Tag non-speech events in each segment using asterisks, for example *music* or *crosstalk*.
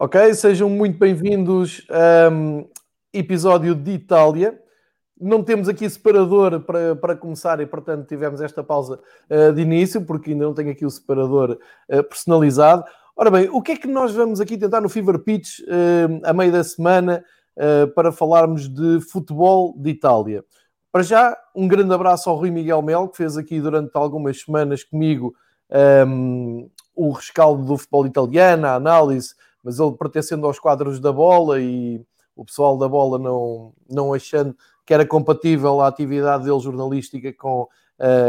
Ok, sejam muito bem-vindos a um episódio de Itália. Não temos aqui separador para, para começar e, portanto, tivemos esta pausa uh, de início, porque ainda não tenho aqui o separador uh, personalizado. Ora bem, o que é que nós vamos aqui tentar no Fever Pitch uh, a meio da semana para falarmos de futebol de Itália? Para já, um grande abraço ao Rui Miguel Mel, que fez aqui durante algumas semanas comigo um, o rescaldo do futebol italiano, a análise mas ele pertencendo aos quadros da bola e o pessoal da bola não, não achando que era compatível a atividade dele jornalística com uh,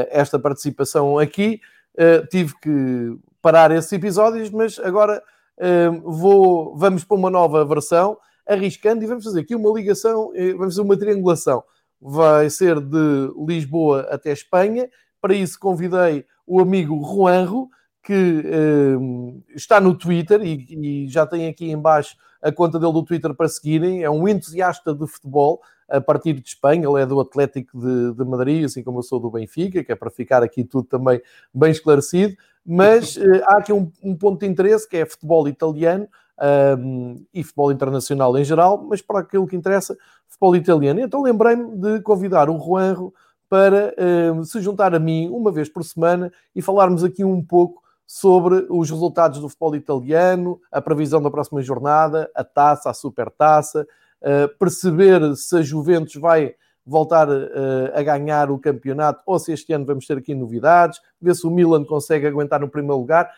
esta participação aqui, uh, tive que parar esses episódios, mas agora uh, vou, vamos para uma nova versão, arriscando e vamos fazer aqui uma ligação, vamos fazer uma triangulação. Vai ser de Lisboa até Espanha. Para isso convidei o amigo Juanro, que uh, está no Twitter e, e, já tem aqui embaixo a conta dele do Twitter para seguirem. É um entusiasta de futebol a partir de Espanha. Ele é do Atlético de, de Madrid, assim como eu sou do Benfica, que é para ficar aqui tudo também bem esclarecido. Mas uh, *laughs* há aqui um, um, ponto de interesse que é futebol italiano um, e futebol internacional em geral, mas para aquilo que interessa, futebol italiano. Então lembrei-me de convidar o Juanro para uh, se juntar a mim uma vez por semana e falarmos aqui um pouco sobre os resultados do futebol italiano, a previsão da próxima jornada, a taça, a supertaça, uh, perceber se a Juventus vai voltar uh, a ganhar o campeonato ou se este ano vamos ter aqui novidades, ver se o Milan consegue aguentar no primeiro lugar,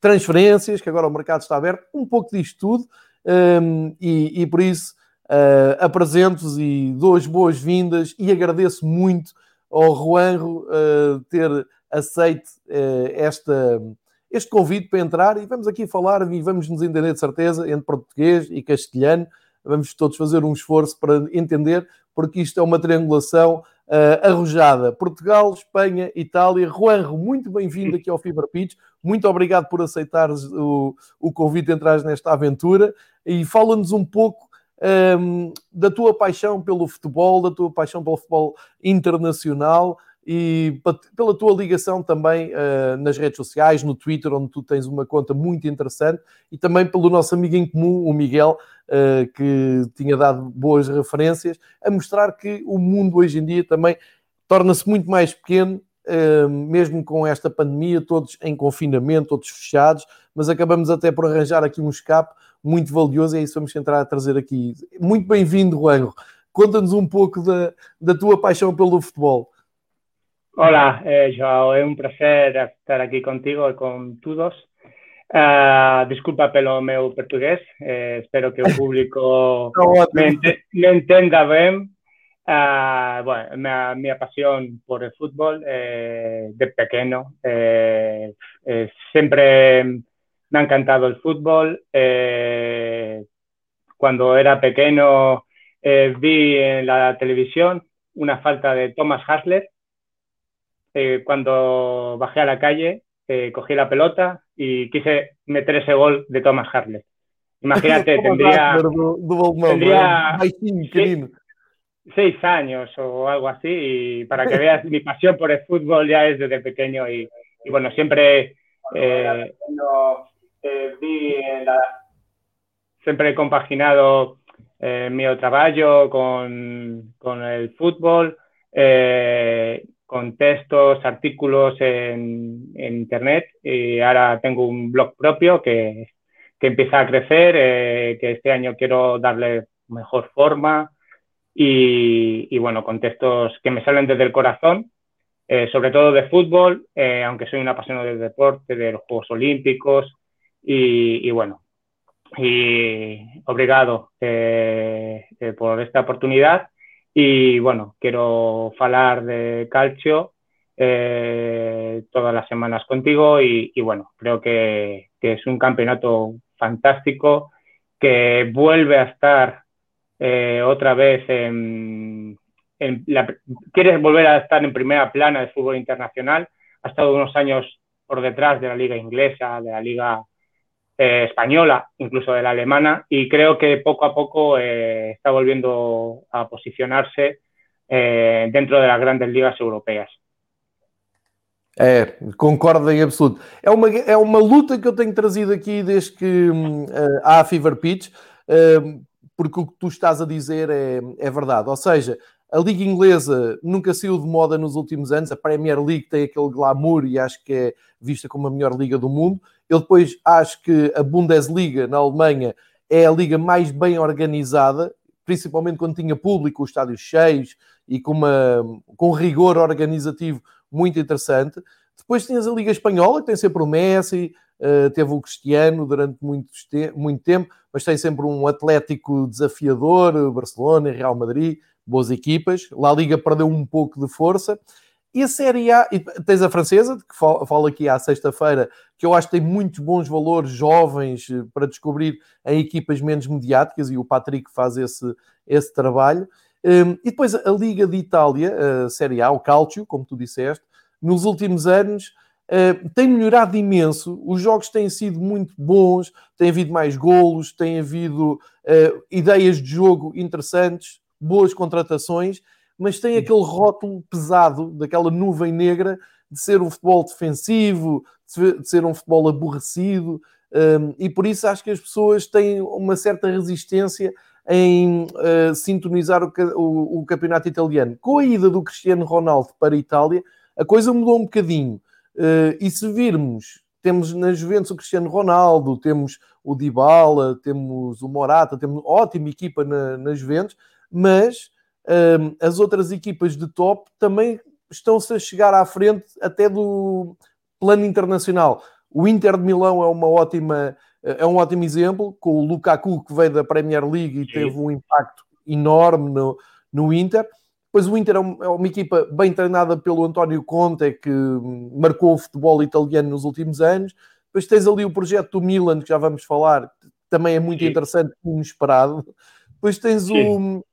transferências, que agora o mercado está aberto, um pouco disto tudo, um, ehm, e, e, por isso uh, apresento-vos e dou as boas-vindas e agradeço muito ao Juanro uh, ter aceite uh, esta, este convite para entrar e vamos aqui falar e vamos nos entender de certeza entre português e castelhano. Vamos todos fazer um esforço para entender, porque isto é uma triangulação uh, arrojada. Portugal, Espanha, Itália. Juanro, muito bem-vindo aqui ao Fever Pitch. Muito obrigado por aceitares o, o convite de entrar nesta aventura e fala-nos um pouco um, da tua paixão pelo futebol, da tua paixão pelo futebol internacional e pela tua ligação também uh, nas redes sociais, no Twitter, onde tu tens uma conta muito interessante, e também pelo nosso amigo em comum, o Miguel, uh, que tinha dado boas referências, a mostrar que o mundo hoje em dia também torna-se muito mais pequeno, uh, mesmo com esta pandemia, todos em confinamento, todos fechados, mas acabamos até por arranjar aqui um escape muito valioso, e é isso que vamos tentar trazer aqui. Muito bem-vindo, Juanjo. Conta-nos um pouco da, da tua paixão pelo futebol. Hola, eh, Joao, é un placer estar aquí contigo e con todos. Uh, disculpa pelo meu portugués, eh, espero que o público *laughs* me, ent me entenda ben. Uh, bueno, a miña pasión por el fútbol eh, de pequeno, eh, sempre me ha encantado el fútbol. Eh, cuando era pequeño eh, vi en la televisión una falta de Thomas Hasler, eh, cuando bajé a la calle, eh, cogí la pelota y quise meter ese gol de Thomas Harley. Imagínate, *laughs* tendría, tendría seis, seis, años o algo así y para que veas mi pasión por el fútbol ya es desde pequeño y, y bueno, siempre eh, la... siempre he compaginado eh, mi trabajo con, con el fútbol eh, con textos, artículos en, Internet y ahora tengo un blog propio que, que empieza a crecer, eh, que este año quiero darle mejor forma y, bueno, con textos que me salen desde el corazón, eh, sobre todo de fútbol, eh, aunque soy un apasionado del deporte, de los Juegos Olímpicos y, bueno, y obrigado por esta oportunidad. Y bueno, quiero hablar de calcio eh, todas las semanas contigo y, bueno, creo que, es un campeonato fantástico que vuelve a estar eh, otra vez en, la, quieres volver a estar en primera plana de fútbol internacional, ha estado unos años por detrás de la liga inglesa, de la liga eh, española, incluso de la alemana, y creo que poco a poco eh, está volviendo a posicionarse eh, dentro de las grandes ligas europeas. É, concordo em absoluto. É uma, é uma luta que eu tenho trazido aqui desde que uh, há a Fever Pitch, uh, porque o que tu estás a dizer é, é verdade. Ou seja, a Liga Inglesa nunca saiu de moda nos últimos anos, a Premier League tem aquele glamour e acho que é vista como a melhor liga do mundo. Eu depois acho que a Bundesliga na Alemanha é a liga mais bem organizada, principalmente quando tinha público, os estádios cheios e com, uma, com rigor organizativo muito interessante. Depois tinhas a Liga Espanhola, que tem sempre o Messi, uh, teve o Cristiano durante muito, muito tempo, mas tem sempre um Atlético desafiador, Barcelona, Real Madrid, boas equipas. La Liga perdeu um pouco de força. E a Série A, e tens a francesa, que falo aqui à sexta-feira, que eu acho que tem muitos bons valores jovens eh, para descobrir em equipas menos mediáticas, e o Patrick faz esse, esse trabalho. Um, e depois a Liga de Itália, a Série A, o Calcio, como tu disseste, nos últimos anos uh, tem melhorado imenso. Os jogos têm sido muito bons, tem havido mais golos, tem havido uh, ideias de jogo interessantes, boas contratações, mas tem aquele rótulo pesado daquela nuvem negra de ser um futebol defensivo, de ser um futebol aborrecido, um, e por isso acho que as pessoas têm uma certa resistência em uh, sintonizar o, o, o, campeonato italiano. Com a ida do Cristiano Ronaldo para a Itália, a coisa mudou um bocadinho. Uh, e se virmos, temos na Juventus o Cristiano Ronaldo, temos o Dybala, temos o Morata, temos ótima equipa na, na Juventus, mas as outras equipas de top também estão-se a chegar à frente até do plano internacional. O Inter de Milão é uma ótima é um ótimo exemplo, com o Lukaku que veio da Premier League e teve um impacto enorme no, no Inter. Pois o Inter é uma, é uma, equipa bem treinada pelo António Conte, que marcou o futebol italiano nos últimos anos. Depois tens ali o projeto do Milan, que já vamos falar, também é muito Sim. interessante e inesperado. Depois tens o,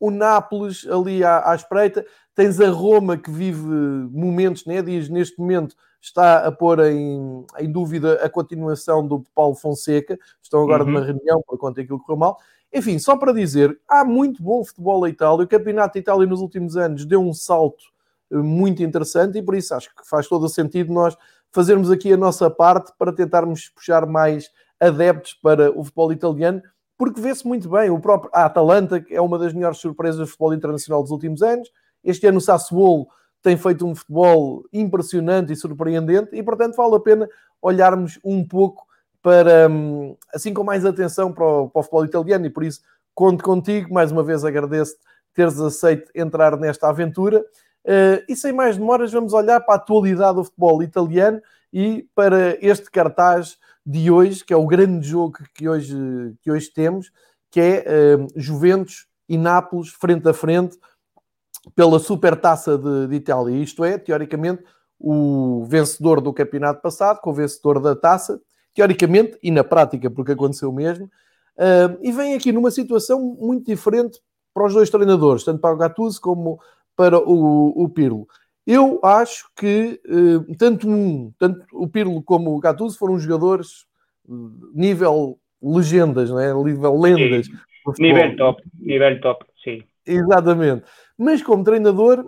o Nápoles ali à, à espreita, tens a Roma que vive momentos, né? diz neste momento está a pôr em, em dúvida a continuação do Paulo Fonseca. Estão agora uhum. numa reunião por conta daquilo que correu mal. Enfim, só para dizer, há muito bom futebol na Itália. O Campeonato de Itália nos últimos anos deu um salto eh, muito interessante e por isso acho que faz todo o sentido nós fazermos aqui a nossa parte para tentarmos puxar mais adeptos para o futebol italiano, porque vê-se muito bem. O próprio a Atalanta, que é uma das melhores surpresas do futebol internacional dos últimos anos. Este ano o Sassuolo tem feito um futebol impressionante e surpreendente e, portanto, vale a pena olharmos um pouco para, hum, assim com mais atenção para o, para o futebol italiano e por isso conto contigo, mais uma vez agradeço teres aceito entrar nesta aventura uh, e sem mais demoras vamos olhar para a atualidade do futebol italiano e para este cartaz de hoje, que é o grande jogo que hoje, que hoje temos, que é uh, Juventus e Nápoles frente a frente, pela supertaça de, de Itália. Isto é, teoricamente, o vencedor do campeonato passado com o vencedor da taça, teoricamente e na prática, porque aconteceu mesmo. Uh, e vem aqui numa situação muito diferente para os dois treinadores, tanto para o Gattuso como para o, o Pirlo. Eu acho que uh, tanto, um, tanto o Pirlo como o Gattuso foram jogadores nível legendas, não é? nível lendas. Nível top, nível top, sim. Exatamente. Mas como treinador,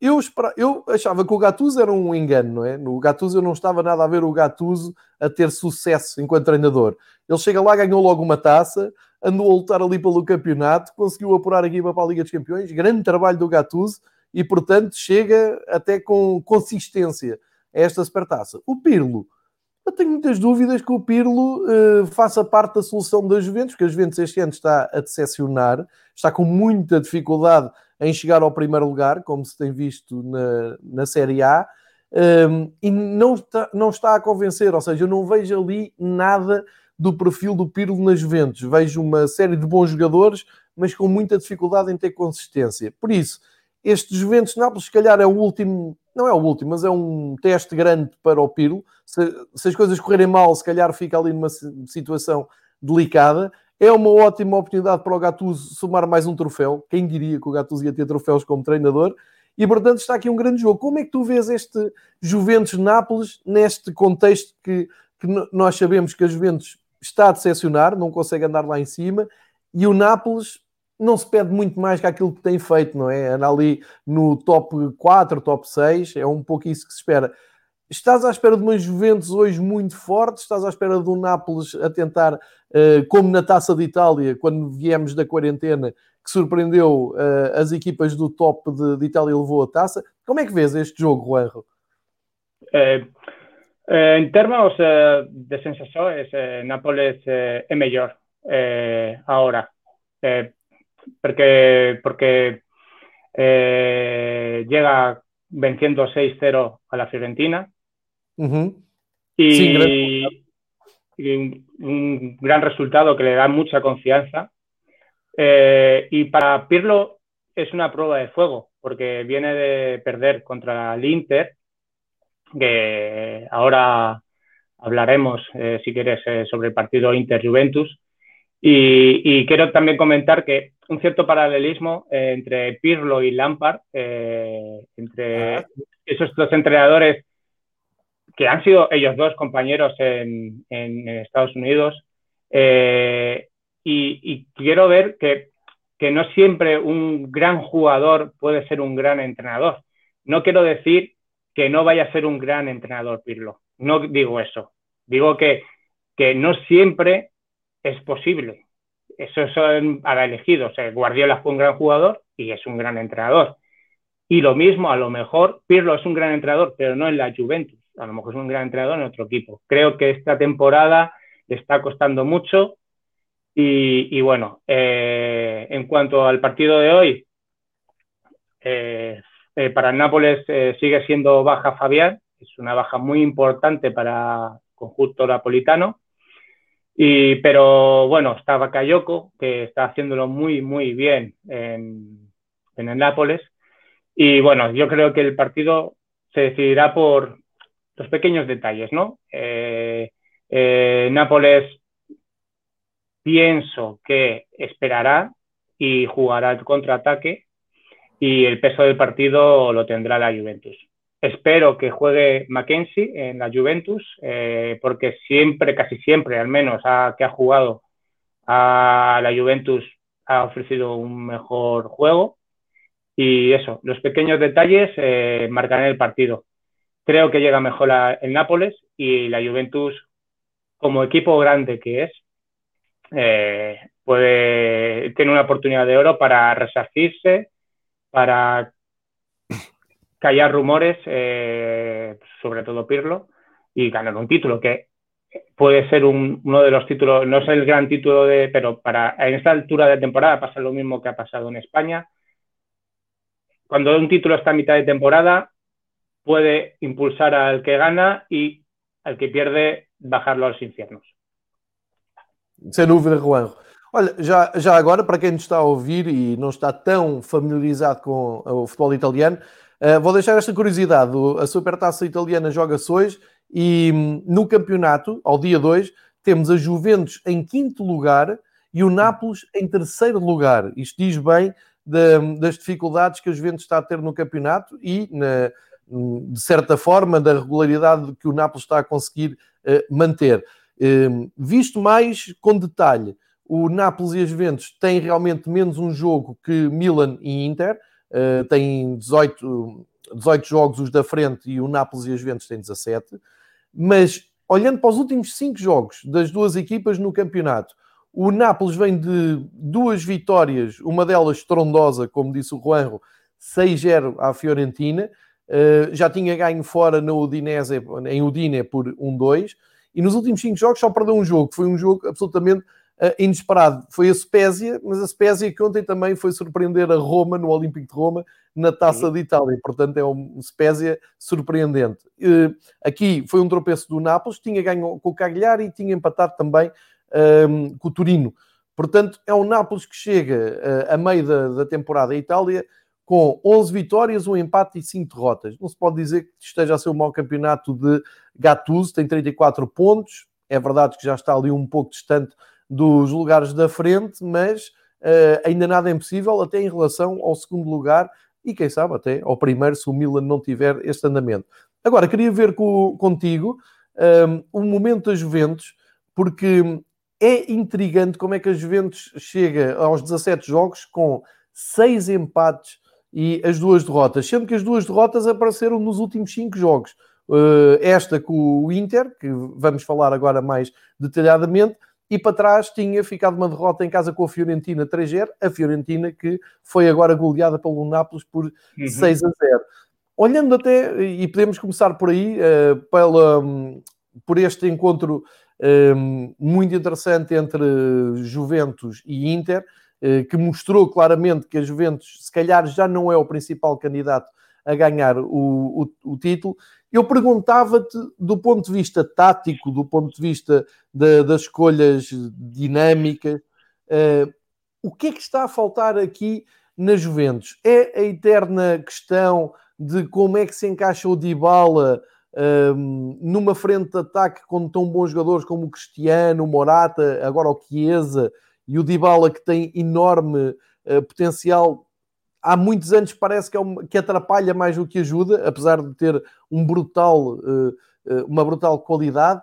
eu, espera... eu achava que o Gattuso era um engano, não é? No Gattuso eu não estava nada a ver o Gattuso a ter sucesso enquanto treinador. Ele chega lá, ganhou logo uma taça, andou a lutar ali pelo campeonato, conseguiu apurar a equipa para a Liga dos Campeões, grande trabalho do Gattuso e, portanto, chega até com consistência a esta supertaça. O Pirlo, eu tenho muitas dúvidas que o Pirlo uh, faça parte da solução da Juventus, porque a Juventus este ano está a decepcionar, está com muita dificuldade em chegar ao primeiro lugar, como se tem visto na, na Série A, um, ehm, e não está, não está a convencer, ou seja, eu não vejo ali nada do perfil do Pirlo na Juventus. Vejo uma série de bons jogadores, mas com muita dificuldade em ter consistência. Por isso, este Juventus Nápoles, se calhar, é o último, não é o último, mas é um teste grande para o Pirlo. Se, se as coisas correrem mal, se calhar fica ali numa situação delicada. É uma ótima oportunidade para o Gattuso somar mais um troféu. Quem diria que o Gattuso ia ter troféus como treinador? E, portanto, está aqui um grande jogo. Como é que tu vês este Juventus-Nápoles neste contexto que, que nós sabemos que a Juventus está a decepcionar, não consegue andar lá em cima, e o Nápoles não se pede muito mais que aquilo que tem feito, não é? Anda ali no top 4, top 6, é um pouco isso que se espera. Estás à espera de uma Juventus hoje muito forte? Estás à espera um Nápoles a tentar, uh, como na Taça de Itália, quando viemos da quarentena, que surpreendeu uh, as equipas do top de, de, Itália e levou a taça? Como é que vês este jogo, Juanjo? Eh, eh, en termos eh, de sensações, eh, Nápoles é melhor agora, porque, porque llega venciendo 6-0 a la Fiorentina uh -huh. y, sí, y un, un, gran resultado que le da mucha confianza. Eh, y para Pirlo es una prueba de fuego, porque viene de perder contra el Inter, que ahora hablaremos, eh, si quieres, eh, sobre el partido Inter-Juventus. Y, y, quiero también comentar que un cierto paralelismo eh, entre Pirlo y Lampard, eh, entre ah. esos dos entrenadores que han sido ellos dos compañeros en, en Estados Unidos. Eh, y, y, quiero ver que, que no siempre un gran jugador puede ser un gran entrenador. No quiero decir que no vaya a ser un gran entrenador Pirlo. No digo eso. Digo que, que no siempre es posible. Eso es para elegido. O Guardiola fue un gran jugador y es un gran entrenador. Y lo mismo, a lo mejor, Pirlo es un gran entrenador, pero no en la Juventus. A lo mejor es un gran entrenador en otro equipo. Creo que esta temporada le está costando mucho. Y, bueno, eh, en cuanto al partido de hoy, eh, eh, para el Nápoles sigue siendo baja Fabián, es una baja muy importante para el conjunto napolitano. Y, pero bueno, está Bakayoko, que está haciéndolo muy, muy bien en, el Nápoles. Y bueno, yo creo que el partido se decidirá por los pequeños detalles, ¿no? Eh, eh, Nápoles pienso que esperará y jugará el contraataque y el peso del partido lo tendrá la Juventus. Espero que juegue Mackenzie en la Juventus, eh, porque siempre, casi siempre, al menos, que ha jugado a la Juventus, ha ofrecido un mejor juego. Y eso, los pequeños detalles eh, marcarán el partido. Creo que llega mejor a, el Nápoles y la Juventus, como equipo grande que es, eh, puede tener una oportunidad de oro para resarcirse para callar rumores, eh, sobre todo Pirlo, y ganar un título que puede ser un, uno de los títulos, no es el gran título de, pero para en esta altura de temporada pasa lo mismo que ha pasado en España. Cuando un título está a mitad de temporada, puede impulsar al que gana y al que pierde bajarlo a los infiernos. Sem dúvida, Juan. Olha, já, já agora, para quem nos está a ouvir e não está tão familiarizado com o futebol italiano, uh, vou deixar esta curiosidade. A Supertaça Italiana joga-se hoje e hum, no campeonato, ao dia 2, temos a Juventus em quinto lugar e o Nápoles em terceiro lugar. Isto diz bem de, das dificuldades que a Juventus está a ter no campeonato e, na, hum, de certa forma, da regularidade que o Nápoles está a conseguir uh, manter. Uh, visto mais com detalhe, o Nápoles e a Juventus têm realmente menos um jogo que Milan e Inter, uh, têm 18, 18 jogos os da frente e o Nápoles e a Juventus têm 17. Mas olhando para os últimos 5 jogos das duas equipas no campeonato, o Nápoles vem de duas vitórias, uma delas estrondosa, como disse o Juanjo, 6-0 à Fiorentina. Uh, já tinha ganho fora na Udinese, em Udine por 1-2. E nos últimos 5 jogos só perdeu um jogo, que foi um jogo absolutamente inesperado. Foi a Spezia, mas a Spezia que ontem também foi surpreender a Roma, no Olímpico de Roma, na Taça de Itália. Portanto, é um Spezia surpreendente. Uh, aqui foi um tropeço do Nápoles, tinha ganho com o Cagliari e tinha empatado também um, com o Turino. Portanto, é um Nápoles que chega uh, a meio da, da temporada à Itália com 11 vitórias, um empate e 5 derrotas. Não se pode dizer que esteja a ser um mau campeonato de Gattuso, tem 34 pontos. É verdade que já está ali um pouco distante dos lugares da frente, mas uh, ainda nada é impossível, até em relação ao segundo lugar e quem sabe até ao primeiro, se o Milan não tiver este andamento. Agora, queria ver com, contigo um, ehm, o momento da Juventus, porque é intrigante como é que a Juventus chega aos 17 jogos com 6 empates e as duas derrotas, sendo que as duas derrotas apareceram nos últimos 5 jogos. uh, esta com o Inter, que vamos falar agora mais detalhadamente, e para trás tinha ficado uma derrota em casa com a Fiorentina 3-0, a Fiorentina que foi agora goleada pelo Nápoles por uhum. 6 0. Olhando até, e podemos começar por aí, uh, pela, um, por este encontro um, muito interessante entre Juventus e Inter, uh, que mostrou claramente que a Juventus, se calhar, já não é o principal candidato a ganhar o, o, o título. Eu perguntava-te, do ponto de vista tático, do ponto de vista de, das escolhas dinâmicas, uh, o que é que está a faltar aqui na Juventus? É a eterna questão de como é que se encaixa o Dybala um, numa frente de ataque com tão bons jogadores como o Cristiano, o Morata, agora o Chiesa e o Dybala que tem enorme uh, potencial há muitos anos parece que, é uma, que atrapalha mais do que ajuda, apesar de ter um brutal, uh, uh, uma brutal qualidade.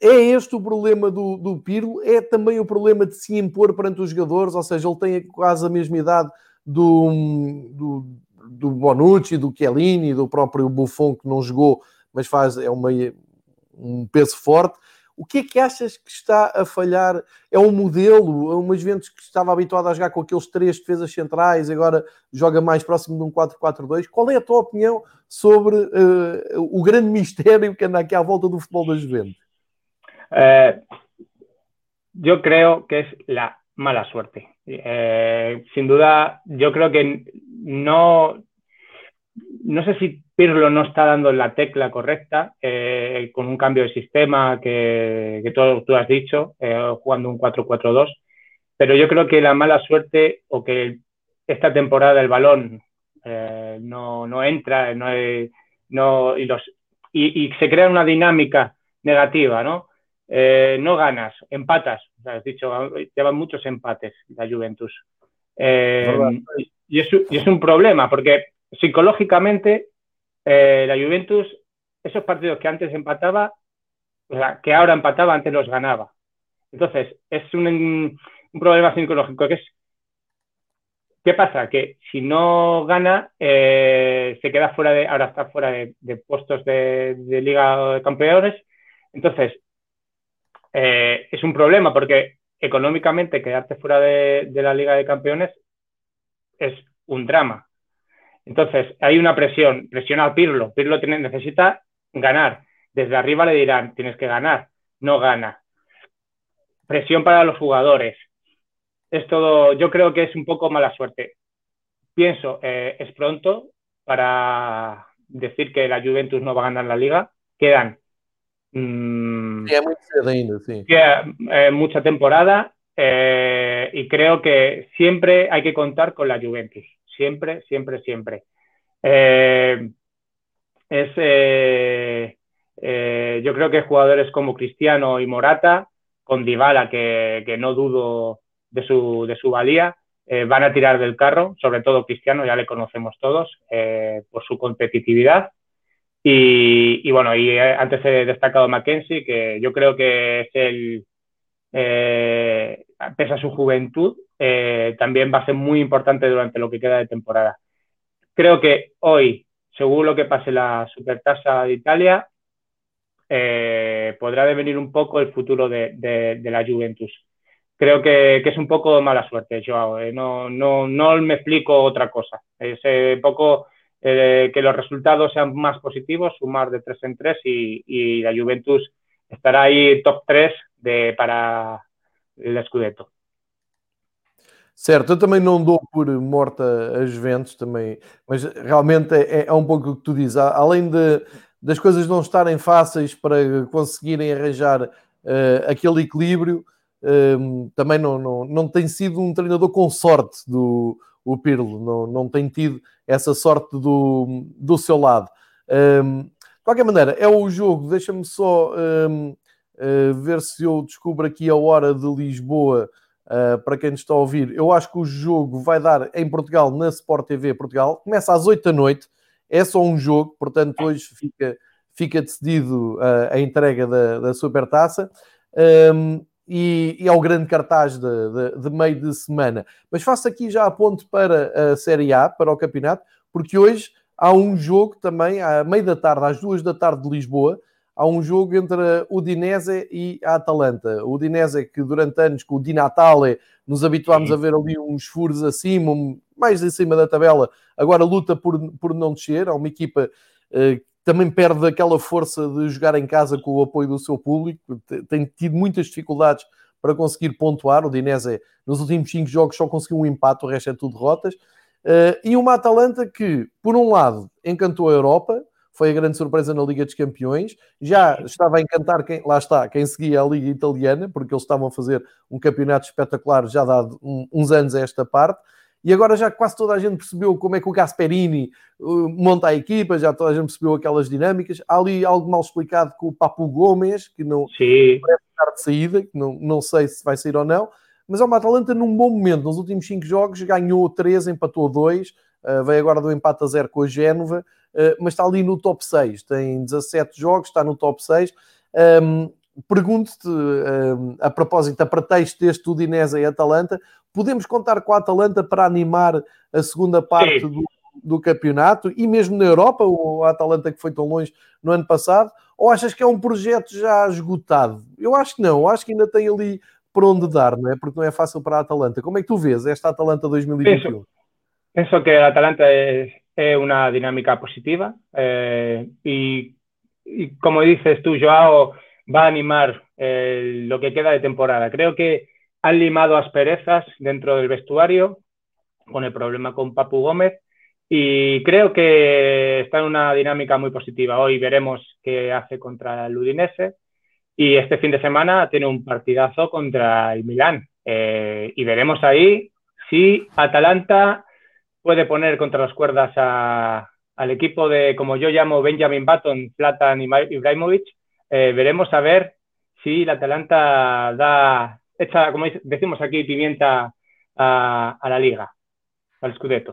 É este o problema do, do Pirlo, é também o problema de se impor perante os jogadores, ou seja, ele tem quase a mesma idade do, do, do Bonucci, do Chiellini, do próprio Buffon, que não jogou, mas faz é uma, um peso forte. O que é que achas que está a falhar? É um modelo, é uma Juventus que estava habituada a jogar com aqueles três defesas centrais, agora joga mais próximo de um 4-4-2. Qual é a tua opinião sobre uh, o grande mistério que anda aqui à volta do futebol da Juventus? Eh, yo creo que es la mala suerte. Eh, sin duda, yo creo que no, no sé si Pirlo no está dando la tecla correcta eh, con un cambio de sistema que, que tú, tú, has dicho, eh, jugando un 4-4-2, pero yo creo que la mala suerte o que esta temporada el balón eh, no, no, entra no, no y, los, y, y, se crea una dinámica negativa, ¿no? No ganas, empatas, o sea, has dicho, llevan muchos empates la Juventus. Y, es, y es un problema porque psicológicamente eh, la Juventus, esos partidos que antes empataba, o sea, que ahora empataba, antes los ganaba. Entonces, es un, un problema psicológico que es, ¿qué pasa? Que si no gana, eh, se queda fuera de, ahora está fuera de, puestos de, Liga de Campeones. Entonces, eh, es un problema porque económicamente quedarte fuera de la Liga de Campeones es un drama. Entonces, hay una presión, presión a Pirlo. Pirlo tiene, necesita ganar. Desde arriba le dirán, tienes que ganar. No gana. Presión para los jugadores. Es todo, yo creo que es un poco mala suerte. Pienso, eh, es pronto para decir que la Juventus no va a ganar la liga. Quedan. Mmm, sí. Queda, eh, mucha temporada eh, y creo que siempre hay que contar con la Juventus siempre, siempre, siempre. Eh, es, eh, eh, yo creo que jugadores como Cristiano y Morata, con Dybala, que, que no dudo de su, de su valía, van a tirar del carro, sobre todo Cristiano, ya le conocemos todos, por su competitividad. Y, y, bueno, y antes he destacado Mackenzie, que yo creo que es el, pese a su juventud, eh, también va a ser muy importante durante lo que queda de temporada. Creo que hoy, según lo que pase la supertasa de Italia, eh, podrá devenir un poco el futuro de, la Juventus. Creo que, es un poco mala suerte, Joao. Eh. No, no, no me explico otra cosa. Es poco que los resultados sean más positivos, sumar de 3 en 3 y, y la Juventus estará ahí top 3 de, para el Scudetto. Certo, eu também não dou por morta as Juventus também, mas realmente é, é um pouco o que tu dizes. Além de, das coisas não estarem fáceis para conseguirem arranjar uh, aquele equilíbrio, uh, também não, não, não tem sido um treinador com sorte do o Pirlo, não, não tem tido essa sorte do, do seu lado. Um, de qualquer maneira, é o jogo, deixa-me só um, uh, eh, ver se eu descubro aqui a hora de Lisboa Uh, para quem nos está a ouvir, eu acho que o jogo vai dar em Portugal, na Sport TV Portugal. Começa às 8 da noite, é só um jogo, portanto, hoje fica, fica decidido uh, a entrega da, da Supertaça. Um, e, e é o grande cartaz de, de, de, meio de semana. Mas faço aqui já a ponto para a Série A, para o campeonato, porque hoje há um jogo também, à meia da tarde, às duas da tarde de Lisboa, há um jogo entre o Udinese e a Atalanta. O Udinese que durante anos com o Di Natale nos habituámos Sim. a ver ali uns furos acima, mais em cima da tabela, agora luta por, por não descer, há uma equipa eh, que também perde aquela força de jogar em casa com o apoio do seu público, tem tido muitas dificuldades para conseguir pontuar, o Dinese nos últimos cinco jogos só conseguiu um empate, o resto é tudo derrotas, Uh, e uma Atalanta que, por um lado, encantou a Europa, foi a grande surpresa na Liga dos Campeões, já estava a encantar quem, lá está, quem seguia a Liga Italiana, porque eles estavam a fazer um campeonato espetacular já dado um, uns anos a esta parte, e agora já quase toda a gente percebeu como é que o Gasperini uh, monta a equipa, já toda a gente percebeu aquelas dinâmicas. Há ali algo mal explicado com o Papu Gomes, que não Sim. parece estar de saída, que não, não sei se vai sair ou não mas é uma Atalanta num bom momento. Nos últimos 5 jogos ganhou 3, empatou 2, uh, veio agora do empate a 0 com a Génova, uh, mas está ali no top 6. Tem 17 jogos, está no top 6. Um, Pergunto-te, um, a propósito, a pretexto deste Udinese e Atalanta, podemos contar com a Atalanta para animar a segunda parte do, do, campeonato e mesmo na Europa, o Atalanta que foi tão longe no ano passado, ou achas que é um projeto já esgotado? Eu acho que não, acho que ainda tem ali por onde dar, não é? Porque não é fácil para a Atalanta. Como é que tu vês esta Atalanta 2021? Penso, penso que a Atalanta é, é uma dinâmica positiva eh, como dices tú, Joao va a animar eh, lo que queda de temporada. Creo que han limado asperezas dentro del vestuario con el problema con Papu Gómez y creo que está en una dinámica muy positiva. Hoy veremos qué hace contra el Udinese y este fin de semana tiene un partidazo contra el Milán. Eh, y veremos ahí si Atalanta puede poner contra las cuerdas a, al equipo de, como yo llamo, Benjamin Button, Platan y Ibrahimovic. Eh, veremos a ver si la Atalanta da, echa, como decimos aquí, pimienta a, a la liga, al Scudetto.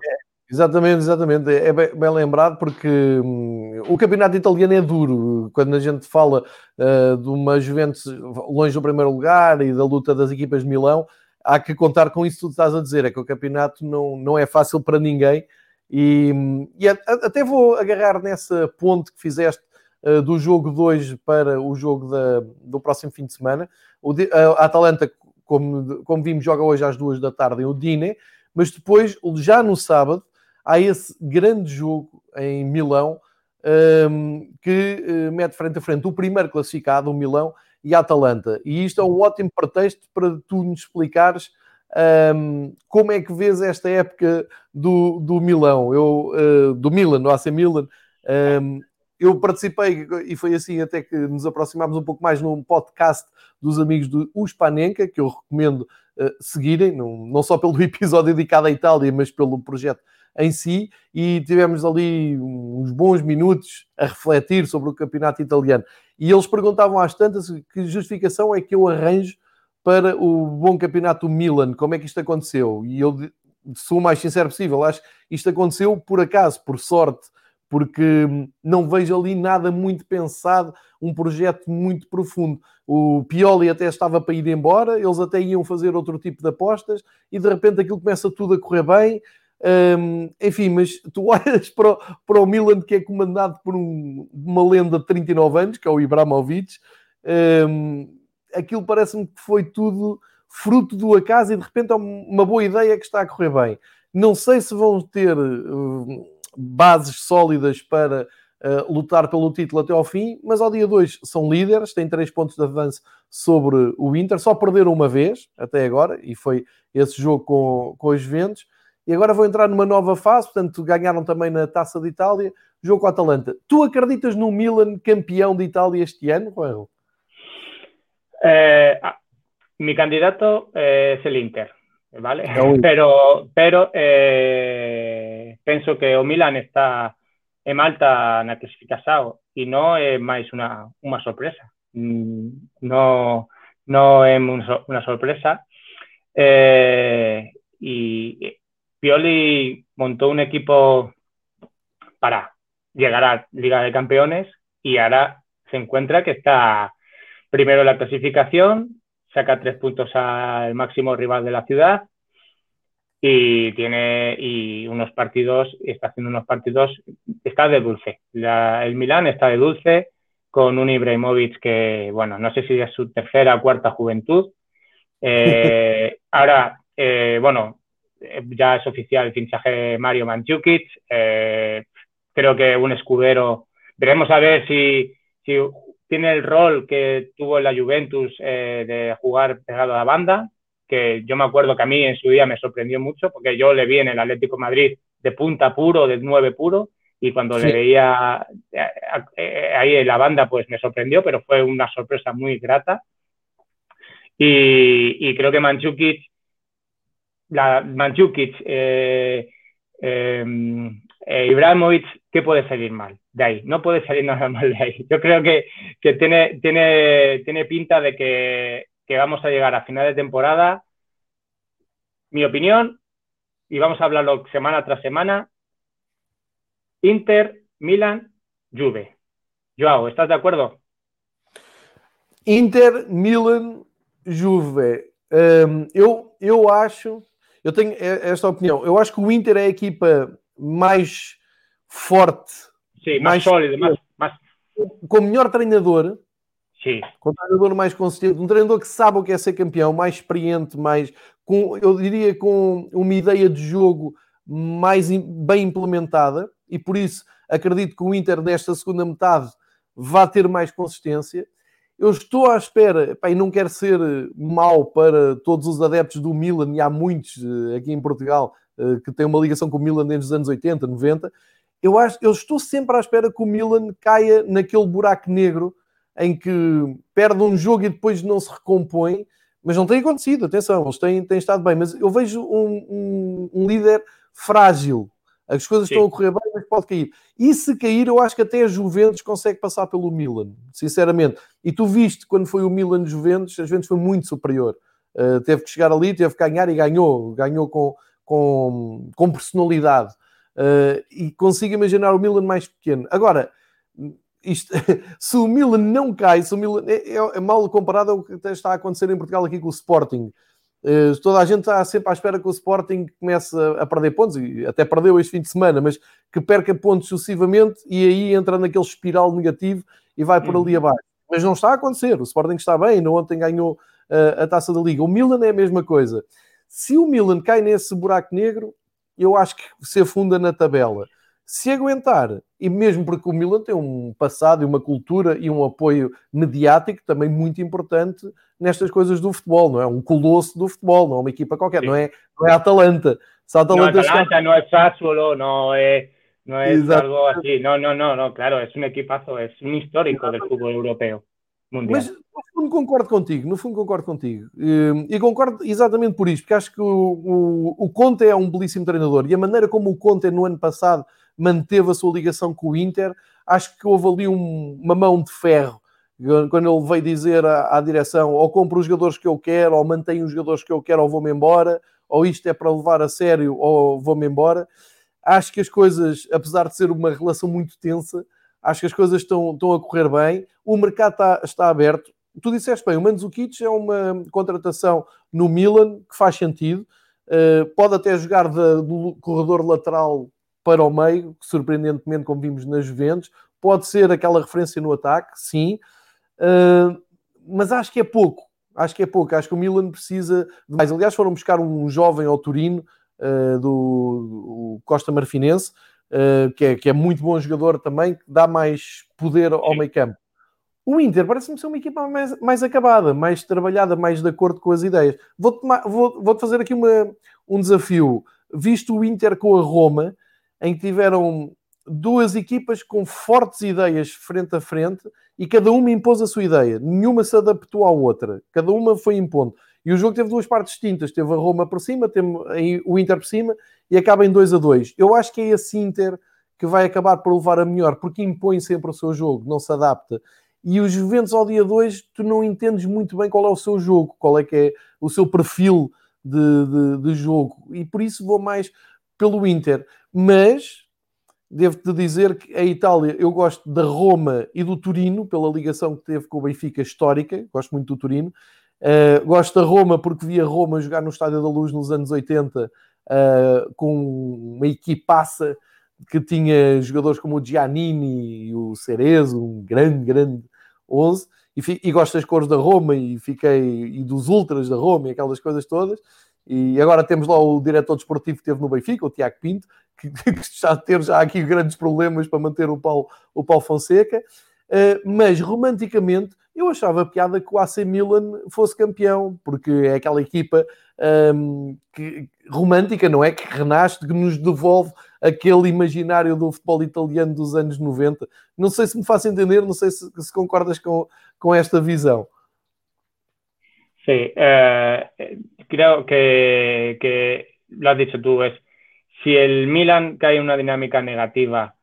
Exatamente, exatamente. É bem, bem lembrado porque hum, o campeonato italiano é duro. Quando a gente fala uh, de uma Juventus longe do primeiro lugar e da luta das equipas de Milão, há que contar com isso que tu estás a dizer. É que o campeonato não, não é fácil para ninguém. E, e até vou agarrar nessa ponte que fizeste uh, do jogo 2 para o jogo da, do próximo fim de semana. O, a Atalanta, como, como vimos, joga hoje às duas da tarde em Udine, mas depois, já no sábado, há esse grande jogo em Milão um, que uh, mete frente a frente o primeiro classificado, o Milão, e Atalanta. E isto é um ótimo pretexto para tu nos explicares um, como é que vês esta época do, do Milão, eu, uh, do Milan, no AC Milan. Um, eu participei e foi assim até que nos aproximámos um pouco mais num podcast dos amigos do Uspanenka, que eu recomendo uh, seguirem, não, não só pelo *laughs* episódio dedicado à Itália, mas pelo projeto em si e tivemos ali uns bons minutos a refletir sobre o campeonato italiano. E eles perguntavam às tantas que justificação é que eu arranjo para o bom campeonato Milan, como é que isto aconteceu? E eu sou o mais sincero possível, acho que isto aconteceu por acaso, por sorte, porque não vejo ali nada muito pensado, um projeto muito profundo. O Pioli até estava para ir embora, eles até iam fazer outro tipo de apostas e de repente aquilo começa tudo a correr bem. Enfim, mas tu *laughs* olhas para o, para o Milan que é comandado por um, uma lenda de 39 anos, que é o Ibrahimovic, aquilo parece-me que foi tudo fruto do acaso e de repente é uma boa ideia que está a correr bem. Não sei se vão ter bases sólidas para uh, lutar pelo título até ao fim, mas ao dia 2 são líderes, têm 3 pontos de avanço sobre o Inter, só perderam uma vez até agora, e foi esse jogo com, com os Juventus e agora vou entrar numa nova fase, portanto, ganharam também na Taça de Itália, jogo com a Atalanta. Tu acreditas no Milan campeão de Itália este ano, Juan? Eh, mi candidato es el Inter, ¿vale? *laughs* Pero, pero eh, penso que o Milan está en alta na clasificación e non é máis unha, unha sorpresa. Mm, no, no é unha sorpresa. Eh, y Pioli montó un equipo para llegar a Liga de Campeones y ahora se encuentra que está primero en la clasificación, saca tres puntos al máximo rival de la ciudad y tiene y unos partidos, está haciendo unos partidos, está de dulce. el Milán está de dulce con un Ibrahimovic que, bueno, no sé si es su tercera o cuarta juventud. *laughs* Eh, ahora, eh, bueno, ya es oficial el fichaje de Mario Mandzukic. Eh, creo que un escudero. Veremos a ver si, si tiene el rol que tuvo en la Juventus de jugar pegado a la banda, que yo me acuerdo que a mí en su día me sorprendió mucho, porque yo le vi en el Atlético Madrid de punta puro, de nueve puro, y cuando le veía eh, eh, ahí en la banda, pues me sorprendió, pero fue una sorpresa muy grata. Y, creo que Manchukic, la Manchukic, eh, em, Ibrahimovic, ¿qué puede salir mal de ahí? No puede salir nada *laughs* mal de ahí. Yo creo que, que tiene, tiene, tiene pinta de que que vamos a llegar a final de temporada. Mi opinión, y vamos a hablarlo semana tras semana, Inter, Milan, Juve. Joao, ¿estás de acuerdo? Inter, Milan, Juve. Um, eu, eu eu tenho esta opinião, eu acho que o Inter é a equipa mais forte, Sim, mais, mais sólida, mais, mais... com o melhor treinador Sim. Com um treinador mais consistente, um treinador que sabe o que é ser campeão, mais experiente, mais com, eu diria com uma ideia de jogo mais bem implementada, e por isso acredito que o Inter nesta segunda metade vai ter mais consistência. Eu estou à espera, pá, e não quero ser mau para todos os adeptos do Milan, e há muitos eh, aqui em Portugal eh, que têm uma ligação com o Milan desde os anos 80, 90. Eu, acho, eu estou sempre à espera que o Milan caia naquele buraco negro em que perde um jogo e depois não se recompõe, mas não tem acontecido, atenção, eles têm, têm estado bem, mas eu vejo um, um, um líder frágil, as coisas Sim. estão a correr bem, mas pode cair. E se cair, eu acho que até a Juventus consegue passar pelo Milan, sinceramente. E tu viste quando foi o Milan Juventus, a Juventus foi muito superior. Uh, teve que chegar ali, teve que ganhar e ganhou, ganhou com, com, com personalidade. Uh, e consigo imaginar o Milan mais pequeno. Agora, isto, *laughs* se o Milan não cai, se o Milan, é, é, é, mal comparado ao que está a acontecer em Portugal aqui com o Sporting. Uh, toda a gente está sempre à espera que o Sporting comece a, perder pontos, e até perdeu este fim de semana, mas que perca pontos sucessivamente e aí entra naquele espiral negativo e vai por ali uhum. abaixo. Mas não está a acontecer. O Sporting está bem, ontem ganhou uh, a taça da Liga. O Milan é a mesma coisa. Se o Milan cai nesse buraco negro, eu acho que se afunda na tabela se aguentar, e mesmo porque o Milan tem um passado e uma cultura e um apoio mediático também muito importante nestas coisas do futebol, não é? Um colosso do futebol, não é uma equipa qualquer, não é, não é Atalanta. Se Atalanta no, Atalanta no es Sassuolo, no es, no es algo así, no, no, no, no, claro, es un equipazo, es un histórico del fútbol europeo. Mundial. Mas no fundo concordo contigo, no fundo concordo contigo. E concordo exatamente por isto, porque acho que o, o, o Conte é um belíssimo treinador e a maneira como o Conte no ano passado manteve a sua ligação com o Inter. Acho que houve ali um, uma mão de ferro quando ele veio dizer à, à, direção ou compro os jogadores que eu quero, ou mantenho os jogadores que eu quero, ou vou-me embora, ou isto é para levar a sério, ou vou-me embora. Acho que as coisas, apesar de ser uma relação muito tensa, acho que as coisas estão, estão a correr bem. O mercado está, está aberto. Tu disseste bem, o Mandzukic é uma contratação no Milan que faz sentido. Uh, pode até jogar de, do corredor lateral para o meio, surpreendentemente, como vimos nas Juventus. Pode ser aquela referência no ataque, sim, uh, mas acho que é pouco. Acho que é pouco. Acho que o Milan precisa de mais. Aliás, foram buscar um jovem ao Turino, uh, do, do Costa Marfinense, uh, que, é, que é muito bom jogador também, que dá mais poder ao meio campo. O Inter parece-me ser uma equipa mais, mais acabada, mais trabalhada, mais de acordo com as ideias. Vou-te vou, vou fazer aqui uma, um desafio. Visto o Inter com a Roma, em que tiveram duas equipas com fortes ideias frente a frente e cada uma impôs a sua ideia. Nenhuma se adaptou à outra. Cada uma foi impondo. E o jogo teve duas partes distintas. Teve a Roma por cima, teve o Inter por cima e acaba em 2 a 2. Eu acho que é esse Inter que vai acabar por levar a melhor, porque impõe sempre o seu jogo, não se adapta. E os Juventus ao dia 2, tu não entendes muito bem qual é o seu jogo, qual é que é o seu perfil de, de, de jogo. E por isso vou mais pelo Inter mas devo-te dizer que a Itália, eu gosto da Roma e do Turino, pela ligação que teve com o Benfica histórica, gosto muito do Turino. Uh, gosto da Roma porque vi a Roma jogar no Estádio da Luz nos anos 80 uh, com uma equipaça que tinha jogadores como o Giannini e o Cerezo, um grande, grande 11, e, e gosto das cores da Roma e fiquei e dos ultras da Roma e aquelas coisas todas. E agora temos lá o diretor desportivo que teve no Benfica, o Tiago Pinto, que, *laughs* que a ter já aqui grandes problemas para manter o Paulo, o Paulo Fonseca. Uh, mas romanticamente eu achava piada que o AC Milan fosse campeão, porque é aquela equipa um, que, romântica, não é? Que renasce, que nos devolve aquele imaginário do futebol italiano dos anos 90. Não sei se me faço entender, não sei se, se concordas com, com esta visão. Sí, eh, creo que, lo has dicho tú, es si el Milan cae en una dinámica negativa,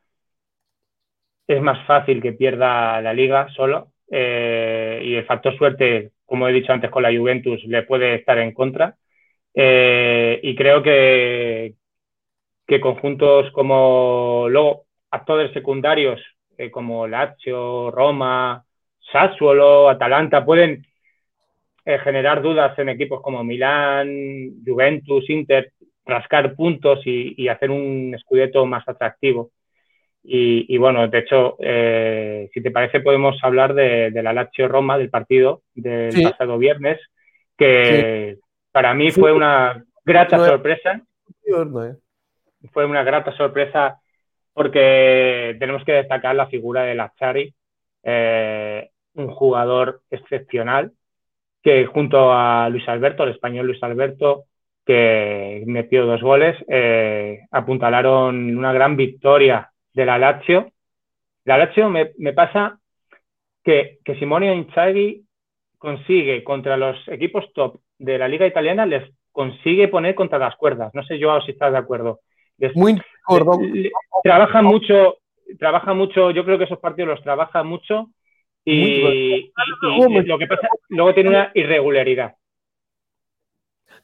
es más fácil que pierda la liga solo eh, y el factor suerte, como he dicho antes con la Juventus, le puede estar en contra. Eh, y creo que, que conjuntos como luego actores secundarios eh, como Lazio, Roma, Sassuolo, Atalanta pueden eh, generar dudas en equipos como Milán, Juventus, Inter, rascar puntos y, y hacer un escudeto más atractivo. Y, y bueno, de hecho, eh, si te parece, podemos hablar de, de la Lazio Roma, del partido del sí. pasado viernes, que sí. para mí fue una grata sorpresa. Fue una grata sorpresa porque tenemos que destacar la figura de Lazari, eh, un jugador excepcional, que junto a Luis Alberto, el español Luis Alberto, que metió dos goles, eh, apuntalaron una gran victoria de la Lazio. La Lazio me, me pasa que, que Simone Inzaghi consigue contra los equipos top de la liga italiana, les consigue poner contra las cuerdas. No sé yo si estás de acuerdo. Les, Muy les, trabaja mucho, trabaja mucho, yo creo que esos partidos los trabaja mucho y, y, y lo que pasa, luego tiene una irregularidad.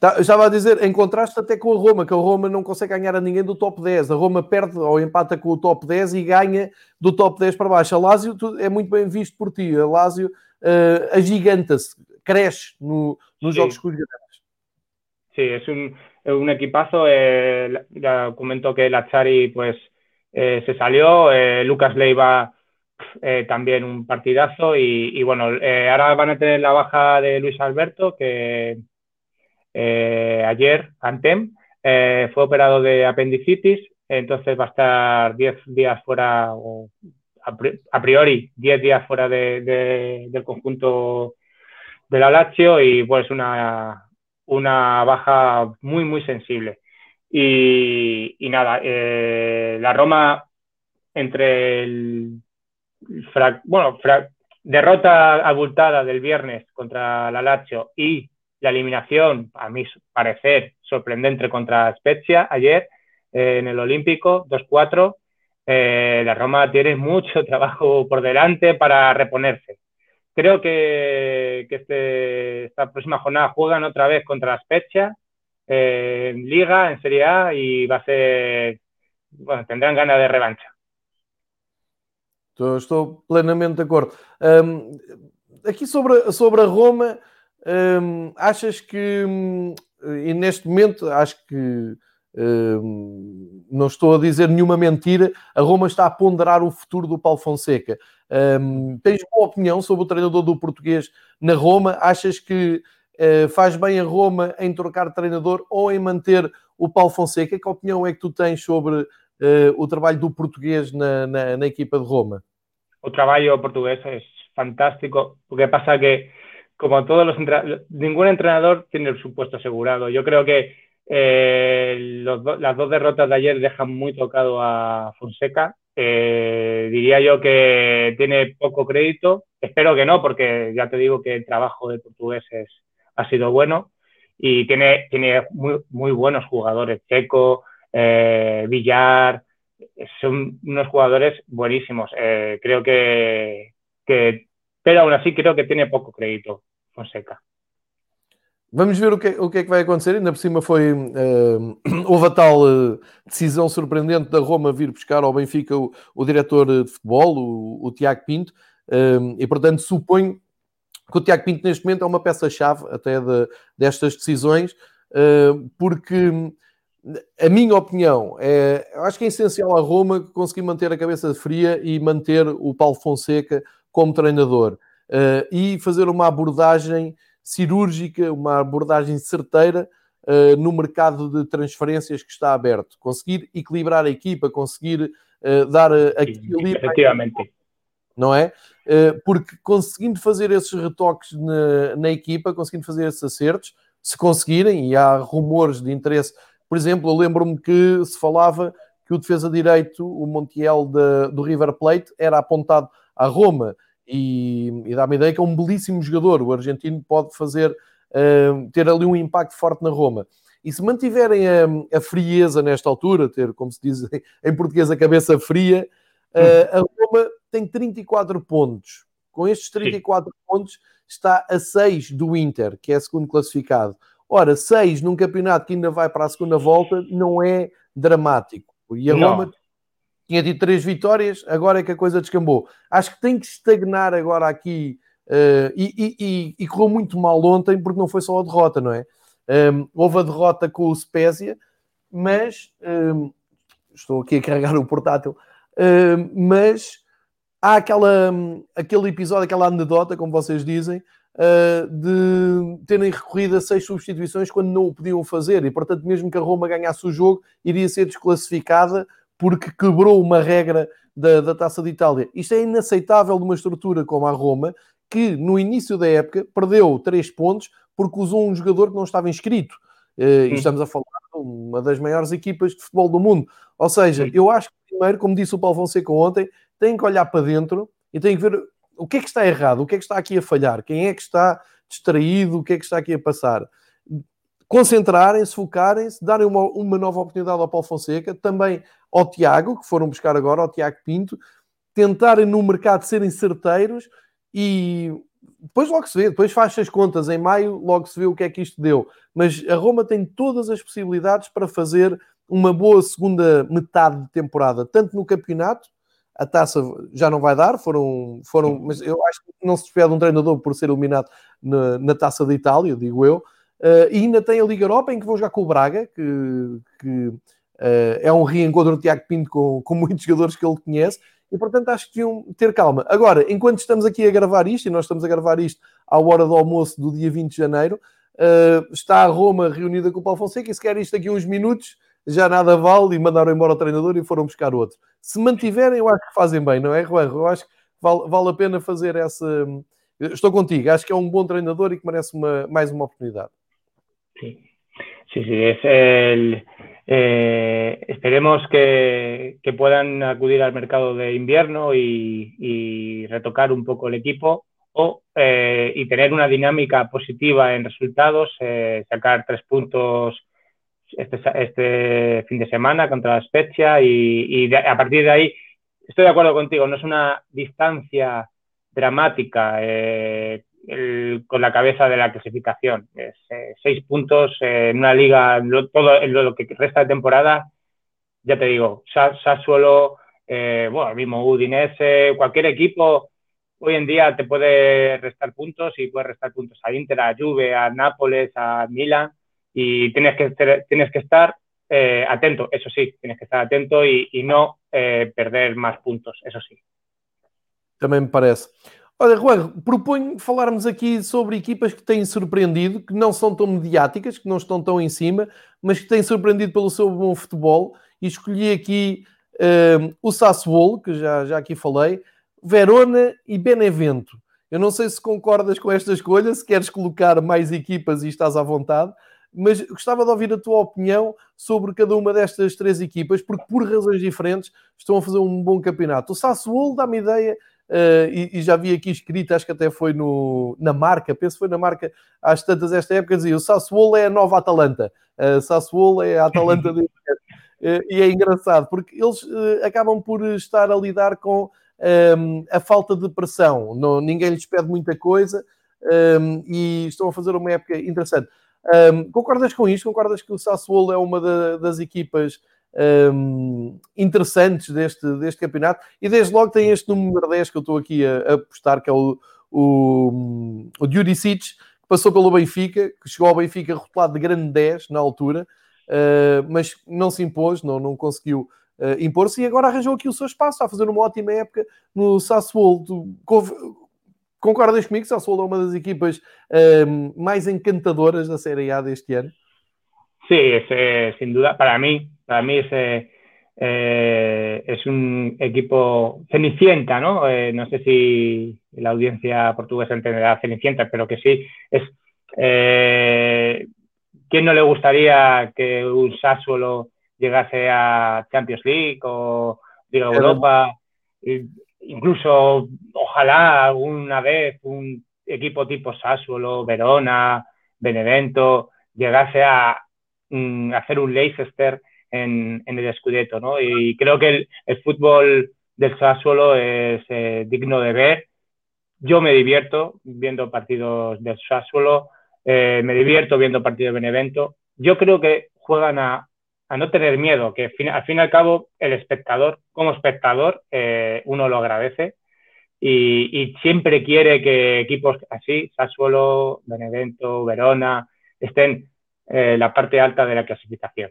Tá, eu estava a dizer, em contraste até com a Roma, que a Roma não consegue ganhar a ninguém do top 10. A Roma perde ou empata com o top 10 e ganha do top 10 para baixo. A Lazio é muito bem visto por ti. A Lazio uh, agiganta-se, cresce no, nos sí. jogos coreanos. Sí, es un, un equipazo. Eh, ya que Lazari pues, eh, se salió, eh, Lucas Leiva eh, también un partidazo y, bueno, eh, ahora van a tener la baja de Luis Alberto, que eh, ayer, Antem, fue operado de apendicitis, entonces va a estar 10 días fuera, o a priori 10 días fuera de, de, del conjunto de la Lazio y pues una, una baja muy, muy sensible. Y, y nada, la Roma entre el, bueno, fra, derrota abultada del viernes contra la Lazio y la eliminación, a mi parecer, sorprendente contra Spezia ayer eh, en el Olímpico, 2-4. Eh, la Roma tiene mucho *laughs* trabajo por delante para reponerse. Creo que, que este, esta próxima jornada juegan otra vez contra Spezia eh, en Liga, en Serie A, y va a ser. Bueno, tendrán ganas de revancha. Estou, estou plenamente de acordo. Um, aqui sobre, sobre a Roma, Hum, achas que, hum, e neste momento, acho que hum, não estou a dizer nenhuma mentira, a Roma está a ponderar o futuro do Paulo Fonseca. Tens boa opinião sobre o treinador do português na Roma? Achas que uh, faz bem a Roma em trocar de treinador ou em manter o Paulo Fonseca? Que opinião é que tu tens sobre o trabalho do português na, na, na equipa de Roma? O trabalho português é fantástico, porque pasa que como todos los entrenadores, ningún entrenador tiene su puesto asegurado. Yo creo que eh, los do, las dos derrotas de ayer dejan muy tocado a Fonseca. Eh, diría yo que tiene poco crédito. Espero que no, porque ya te digo que el trabajo de portugueses ha sido bueno y tiene, tiene muy, muy buenos jugadores. Checo, eh, Villar, son unos jugadores buenísimos. Eh, creo que, que, pero aún así creo que tiene poco crédito. Fonseca. Vamos ver o que, o que é que vai acontecer. Ainda por cima foi. Uh, *clears throat* houve a tal uh, decisão surpreendente da Roma vir buscar ao Benfica o, o diretor de futebol, o, o Tiago Pinto, uh, e portanto suponho que o Tiago Pinto neste momento é uma peça-chave até de, destas decisões, porque a minha opinião, é, acho que é essencial a Roma conseguir manter a cabeça fria e manter o Paulo Fonseca como treinador uh, e fazer uma abordagem cirúrgica, uma abordagem certeira uh, no mercado de transferências que está aberto. Conseguir equilibrar a equipa, conseguir uh, dar equilíbrio. Efetivamente. Não é? porque conseguindo fazer esses retoques na, na equipa, conseguindo fazer esses acertos, se conseguirem, e há rumores de interesse por exemplo, eu lembro-me que se falava que o defesa direito, o Montiel de, do River Plate, era apontado à Roma e, e dá-me a ideia que é um belíssimo jogador. O argentino pode fazer uh, ter ali um impacto forte na Roma. E se mantiverem a, a, frieza nesta altura, ter, como se diz *laughs* em português, a cabeça fria, uh, a Roma tem 34 pontos. Com estes 34 Sim. pontos, está a 6 do Inter, que é segundo classificado. Ora, seis num campeonato que ainda vai para a segunda volta não é dramático. E a não. Roma tinha tido três vitórias, agora é que a coisa descambou. Acho que tem que estagnar agora aqui. Uh, e, e, e, correu muito mal ontem, porque não foi só a derrota, não é? Um, houve a derrota com o Spezia, mas um, estou aqui a carregar o portátil, um, mas há aquela, aquele episódio, aquela anedota, como vocês dizem, de terem recorrido a seis substituições quando não o podiam fazer e, portanto, mesmo que a Roma ganhasse o jogo, iria ser desclassificada porque quebrou uma regra da, da Taça de Itália. Isto é inaceitável numa estrutura como a Roma, que no início da época perdeu três pontos porque usou um jogador que não estava inscrito. Uh, e estamos a falar de uma das maiores equipas de futebol do mundo. Ou seja, eu acho que primeiro, como disse o Paulo Fonseca ontem, tem que olhar para dentro e tem que ver o que é que está errado? O que é que está aqui a falhar? Quem é que está distraído? O que é que está aqui a passar? Concentrarem-se, focarem-se, darem uma, uma nova oportunidade ao Paulo Fonseca, também ao Tiago, que foram buscar agora, ao Tiago Pinto, tentarem no mercado serem certeiros e depois logo se vê, depois faz as contas em maio, logo se vê o que é que isto deu. Mas a Roma tem todas as possibilidades para fazer uma boa segunda metade de temporada, tanto no campeonato a taça já não vai dar, foram, foram, mas eu acho que não se despede um treinador por ser eliminado na, na taça da Itália, digo eu. Uh, e ainda tem a Liga Europa em que vão jogar com o Braga, que, que uh, é um reencontro do Tiago Pinto com, com muitos jogadores que ele conhece, e portanto acho que deviam ter calma. Agora, enquanto estamos aqui a gravar isto, e nós estamos a gravar isto à hora do almoço do dia 20 de janeiro, uh, está a Roma reunida com o Paulo Fonseca, e se quer isto aqui uns minutos, já nada vale e mandaram embora o treinador e foram buscar outro. Se mantiverem, eu acho que fazem bem, não é, Juan? Eu acho que vale, vale a pena fazer essa. Estou contigo, acho que é um bom treinador e que merece uma, mais uma oportunidade. Sí es el. Eh, esperemos que, que, puedan acudir al mercado de invierno y retocar un poco el equipo o, eh, y tener una dinámica positiva en resultados, eh, sacar tres puntos este, este fin de semana contra la Spezia y, y a partir de ahí estoy de acuerdo contigo, no es una distancia dramática eh, el, con la cabeza de la clasificación. Es, eh, seis puntos en una liga, lo, todo lo, lo, que resta de temporada, ya te digo, Sassuolo, eh, bueno, mismo Udinese, cualquier equipo hoy en día te puede restar puntos y puede restar puntos a Inter, a Juve, a Nápoles, a Milan y tienes que, tienes que estar eh, atento, eso sí, tienes que estar atento e, e não eh, perder mais pontos, isso sim. Também me parece. Olha, Juan, proponho falarmos aqui sobre equipas que têm surpreendido, que não são tão mediáticas, que não estão tão em cima, mas que têm surpreendido pelo seu bom futebol. E escolhi aqui uh, o Sassuolo, que já, já aqui falei, Verona e Benevento. Eu não sei se concordas com esta escolha, se queres colocar mais equipas e estás à vontade, mas gostava de ouvir a tua opinião sobre cada uma destas três equipas, porque por razões diferentes estão a fazer um bom campeonato. O Sassuolo dá-me ideia, uh, e, e, já vi aqui escrito, acho que até foi no, na marca, penso que foi na marca às tantas esta época, dizia o Sassuolo é a nova Atalanta, uh, Sassuolo é a Atalanta de... Uh, *laughs* e é engraçado, porque eles uh, acabam por estar a lidar com um, a falta de pressão, não, ninguém lhes pede muita coisa um, e estão a fazer uma época interessante. Um, concordas com isto? Concordas que o Sassuolo é uma da, das equipas um, interessantes deste, deste campeonato? E desde logo tem este número 10 que eu estou aqui a, a postar, que é o, o, o Juricic, que passou pelo Benfica, que chegou ao Benfica rotulado de grande 10 na altura. uh, mas não se impôs, não, não conseguiu uh, impor-se e agora arranjou aqui o seu espaço, está a fazer uma ótima época no Sassuolo. Concordas comigo que Sassuolo é uma das equipas uh, mais encantadoras da Série A deste ano? Sí, es, eh, sin duda, para mí, para mí es, eh, es un equipo cenicienta, ¿no? Eh, no sé si la audiencia portuguesa entenderá cenicienta, pero que sí, es... Eh, ¿Quién no le gustaría que un Sassuolo llegase a Champions League o Liga Europa? Incluso, ojalá alguna vez un equipo tipo Sassuolo, Verona, Benevento, llegase a, Mm, hacer un Leicester en, en, el Scudetto, ¿no? Y creo que el, fútbol del Sassuolo es eh, digno de ver. Yo me divierto viendo partidos del Sassuolo, eh, me divierto viendo partidos de Benevento. Yo creo que juegan a, a no tener miedo, que al fin y al cabo el espectador, como espectador, eh, uno lo agradece y, y, siempre quiere que equipos así, Sassuolo, Benevento, Verona, estén eh, la parte alta da classificação.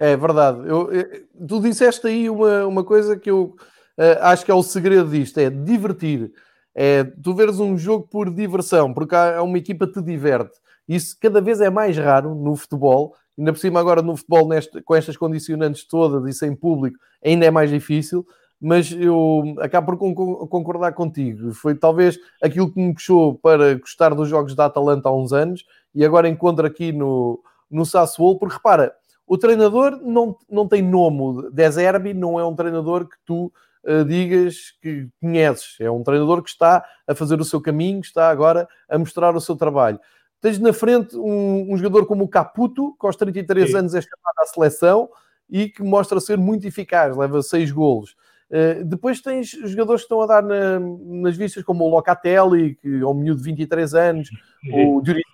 É verdade. Eu, eu, tu disseste aí uma, uma coisa que eu uh, acho que é o segredo disto: é divertir. É tu veres um jogo por diversão, porque há, uma equipa que te diverte. Isso cada vez é mais raro no futebol, ainda por cima agora no futebol neste, com estas condicionantes todas e sem público ainda é mais difícil, mas eu acabo por concordar contigo. Foi talvez aquilo que me puxou para gostar dos jogos da Atalanta há uns anos e agora encontro aqui no, no Sassuolo, porque repara, o treinador não, não tem nome, Deserbi não é um treinador que tu uh, digas que conheces, é um treinador que está a fazer o seu caminho, está agora a mostrar o seu trabalho. Tens na frente um, um jogador como o Caputo, que aos 33 Sim. anos é chamado à seleção e que mostra ser muito eficaz, leva seis golos. Uh, depois tens jogadores que estão a dar na, nas vistas, como o Locatelli, que é um miúdo de 23 anos, o Juricic,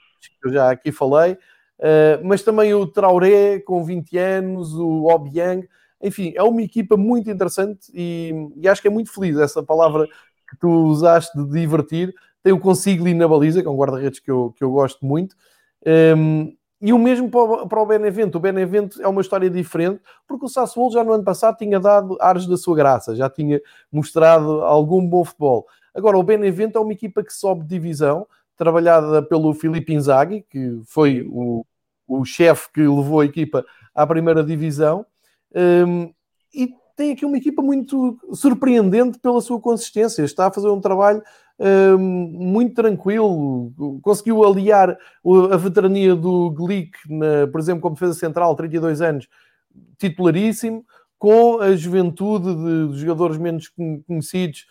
que eu já aqui falei, uh, mas também o Traoré, com 20 anos, o Obiang, enfim, é uma equipa muito interessante e, e, acho que é muito feliz essa palavra que tu usaste de divertir. Tem o Consigli na baliza, que é um guarda-redes que eu, que eu gosto muito. Um, e o mesmo para o, Benevento. O Benevento é uma história diferente, porque o Sassuolo já no ano passado tinha dado ares da sua graça, já tinha mostrado algum bom futebol. Agora, o Benevento é uma equipa que sobe divisão, trabalhada pelo Filipe Inzaghi, que foi o, o chefe que levou a equipa à primeira divisão, um, e tem aqui uma equipa muito surpreendente pela sua consistência. Está a fazer um trabalho muito tranquilo, conseguiu aliar a veterania do Glick, na, por exemplo, como defesa central, 32 anos, titularíssimo, com a juventude de, de jogadores menos conhecidos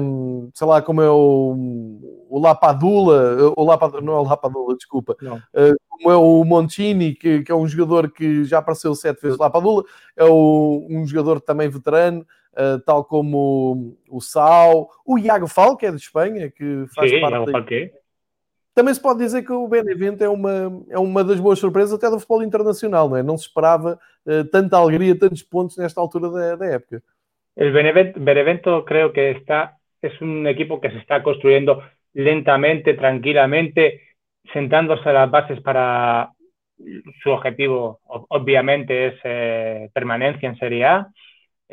um, sei lá, como é o, o Lapadula, o Lapadula, não é o Lapadula, desculpa, uh, como é o Montini, que, que, é um jogador que já apareceu sete vezes. Lapadula é o, um jogador também veterano, uh, tal como o, o Sal, o Iago Fal, que é de Espanha, que faz Sim, parte. Também se pode dizer que o Benevento é uma, é uma das boas surpresas até do futebol internacional, não é? Não se esperava uh, tanta alegria, tantos pontos nesta altura da, da época. El Benevento, creo que está, es un equipo que se está construyendo lentamente, tranquilamente, sentándose a las bases para su objetivo, obviamente, es eh, permanencia en Serie A.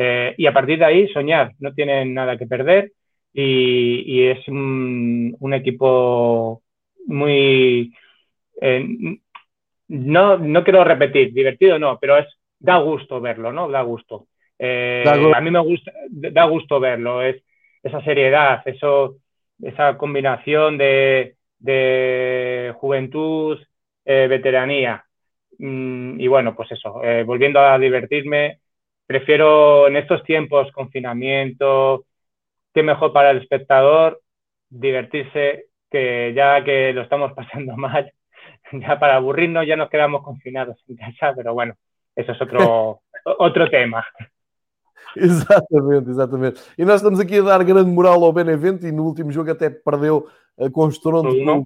Eh, y a partir de ahí, soñar. No tienen nada que perder y, es un, equipo muy. Eh, no, no quiero repetir, divertido no, pero es da gusto verlo, ¿no? Da gusto. Eh, a mí me gusta, da gusto verlo, es esa seriedad, eso, esa combinación de, de juventud, veteranía. Mm, y bueno, pues eso, volviendo a divertirme, prefiero en estos tiempos, confinamiento, qué mejor para el espectador, divertirse, que ya que lo estamos *laughs* pasando mal, ya para aburrirnos ya nos quedamos confinados en casa, pero bueno, eso es otro, *laughs* otro tema. Exatamente, exatamente. E nós estamos aqui a dar grande moral ao Benevento e no último jogo até perdeu uh, com estrondo. Com...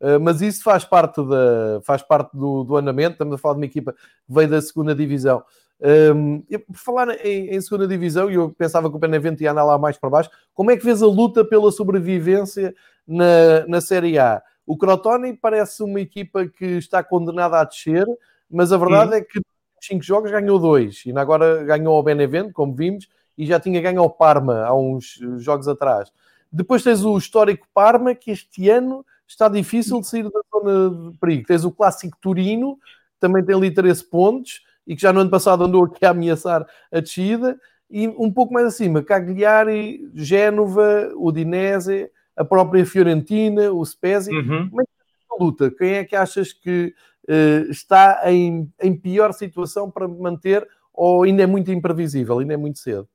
Uh, mas isso faz parte, da, faz parte do, do, andamento. Estamos a falar de uma equipa que veio da segunda divisão. Um, por falar em, em, segunda divisão, e eu pensava que o Benevento ia andar lá mais para baixo, como é que vês a luta pela sobrevivência na, na Série A? O Crotone parece uma equipa que está condenada a descer, mas a verdade é que nos cinco jogos ganhou dois, e agora ganhou o Benevento, como vimos, e já tinha ganho ao Parma há uns jogos atrás. Depois tens o histórico Parma, que este ano está difícil de sair da zona de perigo. Tens o clássico Turino, também tem ali 13 pontos, e que já no ano passado andou aqui a ameaçar a descida, e um pouco mais acima, Cagliari, Génova, Udinese, a própria Fiorentina, o Spezia. Uhum. Como é que é a luta? Quem é que achas que uh, está em, em pior situação para manter ou ainda é muito imprevisível, ainda é muito cedo?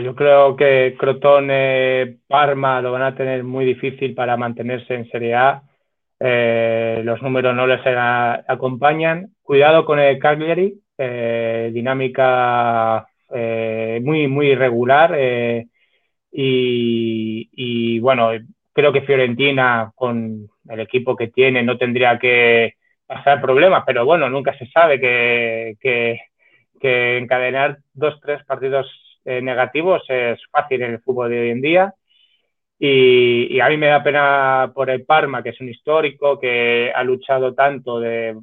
Yo creo que Crotone, Parma lo van a tener muy difícil para mantenerse en Serie A. Eh, los números no les acompañan. Cuidado con el Cagliari, eh, dinámica eh, muy, muy irregular. Y, bueno, creo que Fiorentina, con el equipo que tiene, no tendría que pasar problemas, pero bueno, nunca se sabe que, que, encadenar dos, tres partidos negativos es fácil en el fútbol de hoy en día. Y, a mí me da pena por el Parma, que es un histórico, que ha luchado tanto de,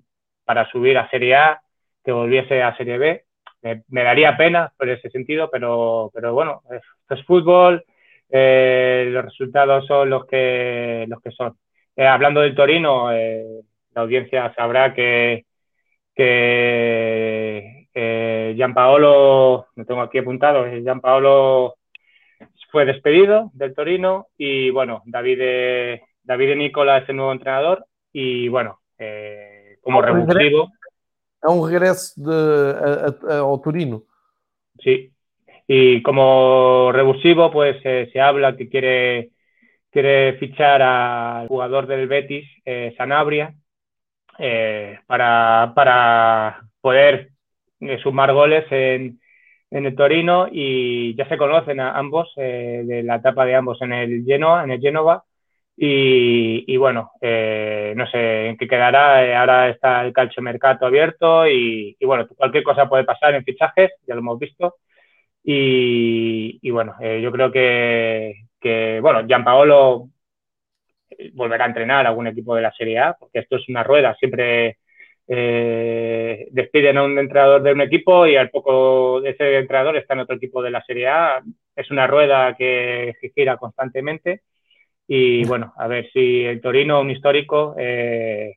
para subir a Serie A, que volviese a Serie B. Me, daría pena por ese sentido, pero, pero bueno, esto es fútbol, eh, los resultados son los que, los que son. Eh, hablando del Torino, la audiencia sabrá que, que eh, Gianpaolo, me tengo aquí apuntado, eh, Gianpaolo fue despedido del Torino y bueno, David, David Nicola es el nuevo entrenador y bueno, eh, como revulsivo. Es un regreso de, a, Torino. Sí, y como revulsivo pues eh, se habla que quiere, quiere fichar al jugador del Betis, Sanabria, para, para poder eh, sumar goles en, en, el Torino y ya se conocen a ambos eh, de la etapa de ambos en el Genoa, en el Genova y, y bueno, eh, no sé en qué quedará. ahora está el calcio mercato abierto y, y, bueno, cualquier cosa puede pasar en fichajes, ya lo hemos visto. Y, y bueno, yo creo que, que bueno, Gianpaolo volverá a entrenar a algún equipo de la Serie A, porque esto es una rueda, siempre eh, despiden a un entrenador de un equipo y al poco ese entrenador está en otro equipo de la Serie A. Es una rueda que gira constantemente y bueno, a ver si el Torino, un histórico, eh,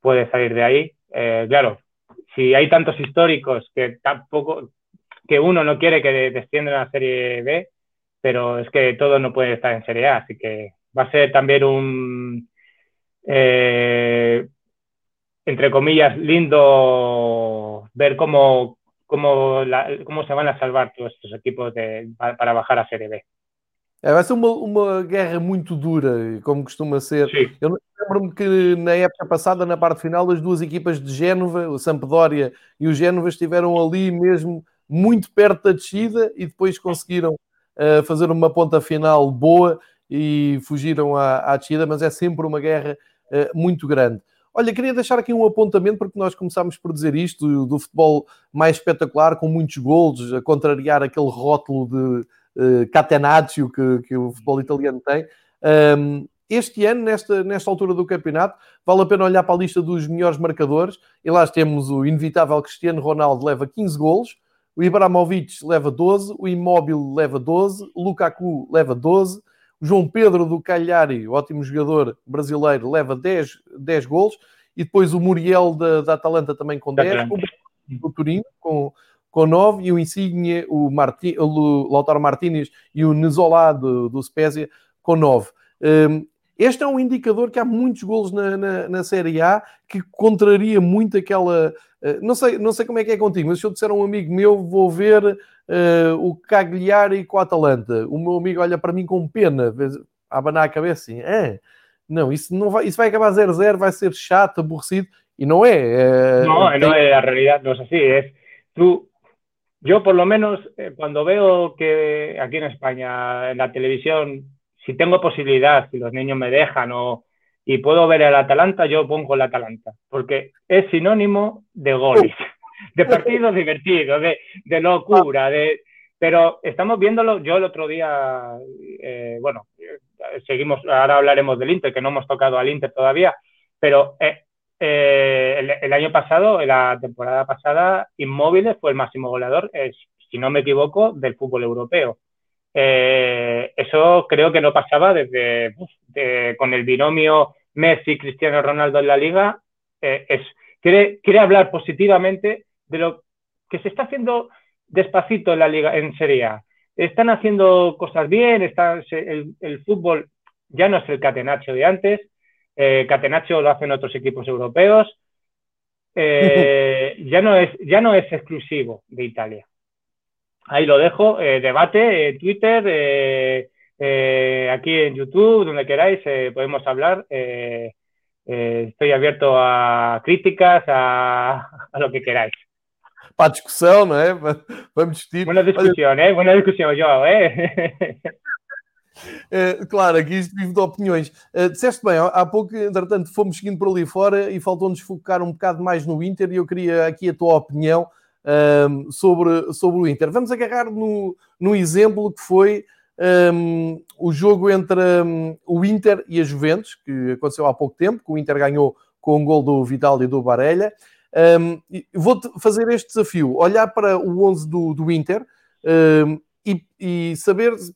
puede salir de ahí. Eh, claro, si hay tantos históricos que tampoco, que uno no quiere que desciendan a la Serie B, pero es que todo no puede estar en Serie A, así que va a ser también un entre comillas, lindo ver cómo, cómo, cómo se van a salvar todos estes equipos de, para, para, bajar a Série B. É, vai ser uma, uma guerra muito dura, como costuma ser. Sim. Eu lembro-me que na época passada, na parte final, as duas equipas de Génova, o Sampdoria e o Génova, estiveram ali mesmo muito perto da descida e depois conseguiram uh, fazer uma ponta final boa e fugiram à, à descida, mas é sempre uma guerra uh, muito grande. Olha, queria deixar aqui um apontamento, porque nós começámos por dizer isto, do, do futebol mais espetacular, com muitos golos, a contrariar aquele rótulo de uh, catenaccio que, que, o futebol italiano tem. Um, este ano, nesta, nesta altura do campeonato, vale a pena olhar para a lista dos melhores marcadores, e lá temos o inevitável Cristiano Ronaldo, leva 15 golos, o Ibrahimovic leva 12, o Imóvel leva 12, o Lukaku leva 12, João Pedro do Cagliari, ótimo jogador brasileiro, leva 10, 10 golos. E depois o Muriel da, da Atalanta também com 10. O, o Turino com, com 9. E o Insigne, o, Marti, o Lautaro Martínez e o Nezola do, do Spezia com 9. Um, este é um indicador que há muitos golos na, na, na, Série A que contraria muito aquela. Uh, não, sei, não sei como é que é contigo, mas se eu disser a um amigo meu, vou ver uh, o Cagliari com a Atalanta. O meu amigo olha para mim com pena, a abanar a cabeça assim, é, não, isso, não vai, isso vai acabar 0-0, vai ser chato, aborrecido, e não é. Uh, no, no es, la realidad no es así, es tú, yo por lo menos eh, cuando veo que aquí en España, en la televisión, si tengo posibilidad, si los niños me dejan o, y puedo ver el Atalanta, yo pongo el Atalanta, porque es sinónimo de goles *laughs* de partidos divertidos, de, de locura, de, pero estamos viéndolo, yo el otro día, eh, bueno, seguimos, ahora hablaremos del Inter, que no hemos tocado al Inter todavía, pero el, año pasado, la temporada pasada, Inmóviles fue el máximo goleador, si no me equivoco, del fútbol europeo. Eso creo que no pasaba desde con el binomio Messi-Cristiano Ronaldo en la liga. es, quiere, quiere hablar positivamente de lo que se está haciendo despacito en la liga, en Serie A. Están haciendo cosas bien, está, el, fútbol ya no es el catenacho de antes, eh, catenacho lo hacen otros equipos europeos, eh, *laughs* ya, no es, ya no es exclusivo de Italia. Ahí lo dejo, eh, debate, en Twitter, aquí en YouTube, donde queráis, podemos hablar. estoy abierto a críticas, a lo que queráis. para a discussão, não é? Vamos discutir. Boa discussão, é? Boa discussão, João, é? Uh, *laughs* claro, aqui isto vive de opiniões. Uh, disseste bem, há pouco, entretanto, fomos seguindo por ali fora e faltou-nos focar um bocado mais no Inter e eu queria aqui a tua opinião uh, sobre, sobre o Inter. Vamos agarrar no, no exemplo que foi um, o jogo entre um, o Inter e a Juventus, que aconteceu há pouco tempo, que o Inter ganhou com um gol do Vidal e do Barella. Um, Vou-te fazer este desafio: olhar para o 11 do, do Inter um, e, e, saber se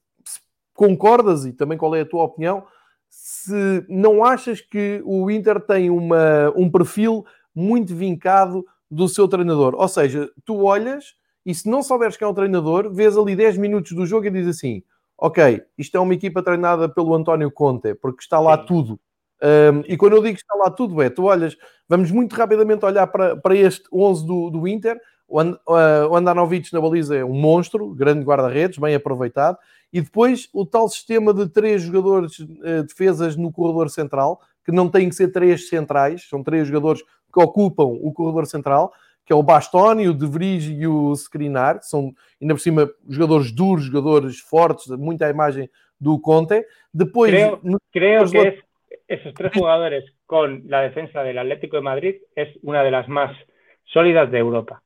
concordas e também qual é a tua opinião. Se não achas que o Inter tem uma, um perfil muito vincado do seu treinador, ou seja, tu olhas e se não souberes que é um treinador, vês ali 10 minutos do jogo e dizes assim: Ok, isto é uma equipa treinada pelo António Conte, porque está lá Sim. tudo. Um, e quando eu digo que está lá tudo, é, tu olhas, vamos muito rapidamente olhar para, para este 11 do, do Inter. O, And, uh, o Andanovic na baliza é um monstro, grande guarda-redes, bem aproveitado. E depois o tal sistema de três jogadores uh, defesas no corredor central, que não têm que ser três centrais, são três jogadores que ocupam o corredor central, que é o Bastoni, o De Vries e o Skriniar, que são, ainda por cima, jogadores duros, jogadores fortes, muita imagem do Conte. Depois, creio, no... creio que é esos tres jugadores con la defensa del Atlético de Madrid es una de las más sólidas de Europa.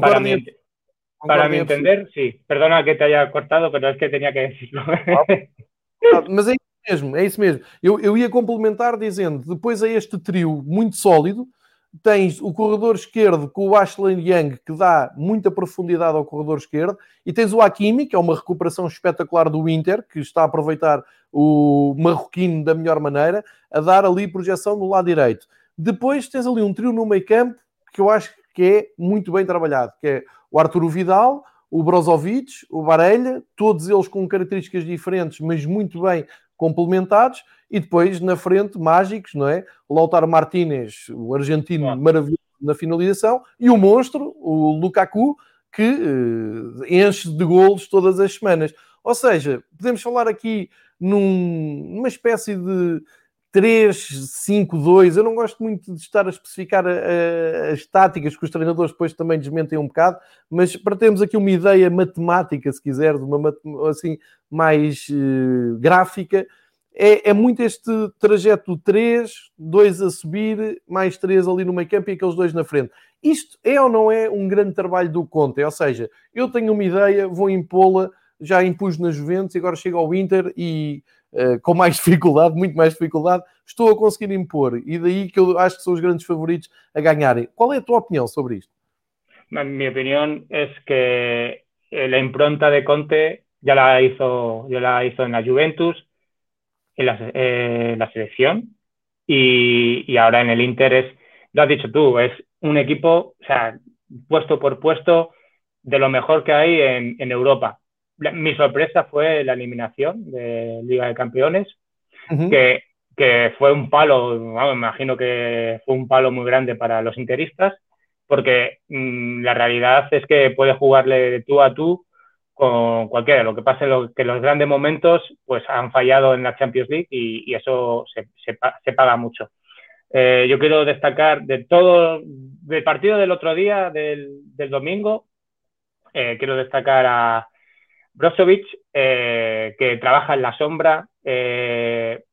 para, mi, para mi entender, sí. Perdona que te haya cortado, pero es que tenía que decirlo. Ah, *laughs* mas é isso mesmo, é isso mesmo. Eu, eu ia complementar dizendo, depois a este trio muito sólido, tens o corredor esquerdo com o Ashley Young, que dá muita profundidade ao corredor esquerdo, e tens o Hakimi, que é uma recuperação espetacular do Inter, que está a aproveitar o marroquino da melhor maneira, a dar ali projeção no lado direito. Depois tens ali um trio no meio campo, que eu acho que é muito bem trabalhado, que é o Arturo Vidal, o Brozovic, o Barelha, todos eles com características diferentes, mas muito bem complementados, e depois na frente, mágicos, não é? O Lautaro Martínez, o argentino ah. maravilhoso na finalização, e o monstro, o Lukaku, que uh, enche de golos todas as semanas. Ou seja, podemos falar aqui num, numa espécie de 3-5-2. Eu não gosto muito de estar a especificar a, a, as táticas que os treinadores depois também desmentem um bocado, mas para termos aqui uma ideia matemática, se quiser, de uma assim mais uh, gráfica, é, é, muito este trajeto 3, 2 a subir, mais 3 ali no meio campo e aqueles dois na frente. Isto é ou não é um grande trabalho do Conte? Ou seja, eu tenho uma ideia, vou impô-la, já impus na Juventus agora chego ao Inter e uh, com mais *laughs* dificuldade, muito mais dificuldade, estou a conseguir impor. E daí que eu acho que são os grandes favoritos a ganharem. Qual é a tua opinião sobre isto? Mi opinión es que la impronta de Conte ya la hizo, ya la hizo en la Juventus, en la, eh, selección y, ahora en el Inter es, lo has dicho tú, es un equipo, o sea, puesto por puesto de lo mejor que hay en, en Europa. La, mi sorpresa fue la eliminación de Liga de Campeones, uh -huh. que, que, fue un palo, bueno, me imagino que fue un palo muy grande para los interistas, porque mmm, la realidad es que puede jugarle de tú a tú con cualquiera. Lo que pasa es que los grandes momentos pues, han fallado en la Champions League y, y eso se, se, se, paga mucho. Eh, yo quiero destacar de todo, del partido del otro día, del, del domingo, eh, quiero destacar a Brozovic, eh, que trabaja en la sombra, eh,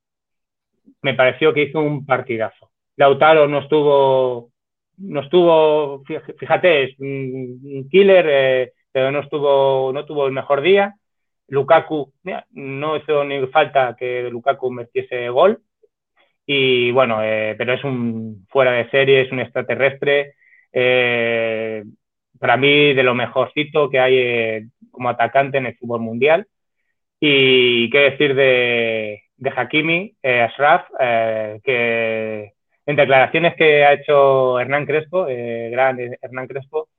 me pareció que hizo un partidazo. Lautaro no estuvo, no estuvo, fíjate, es un killer eh, pero no estuvo, no tuvo el mejor día. Lukaku no hizo ni falta que Lukaku metiese gol. Y bueno, pero es un fuera de serie, es un extraterrestre. Eh, para mí, de lo mejorcito que hay eh, como atacante en el fútbol mundial. Y qué decir de, de Hakimi, Ashraf, que en declaraciones que ha hecho Hernán Crespo, gran Hernán Crespo,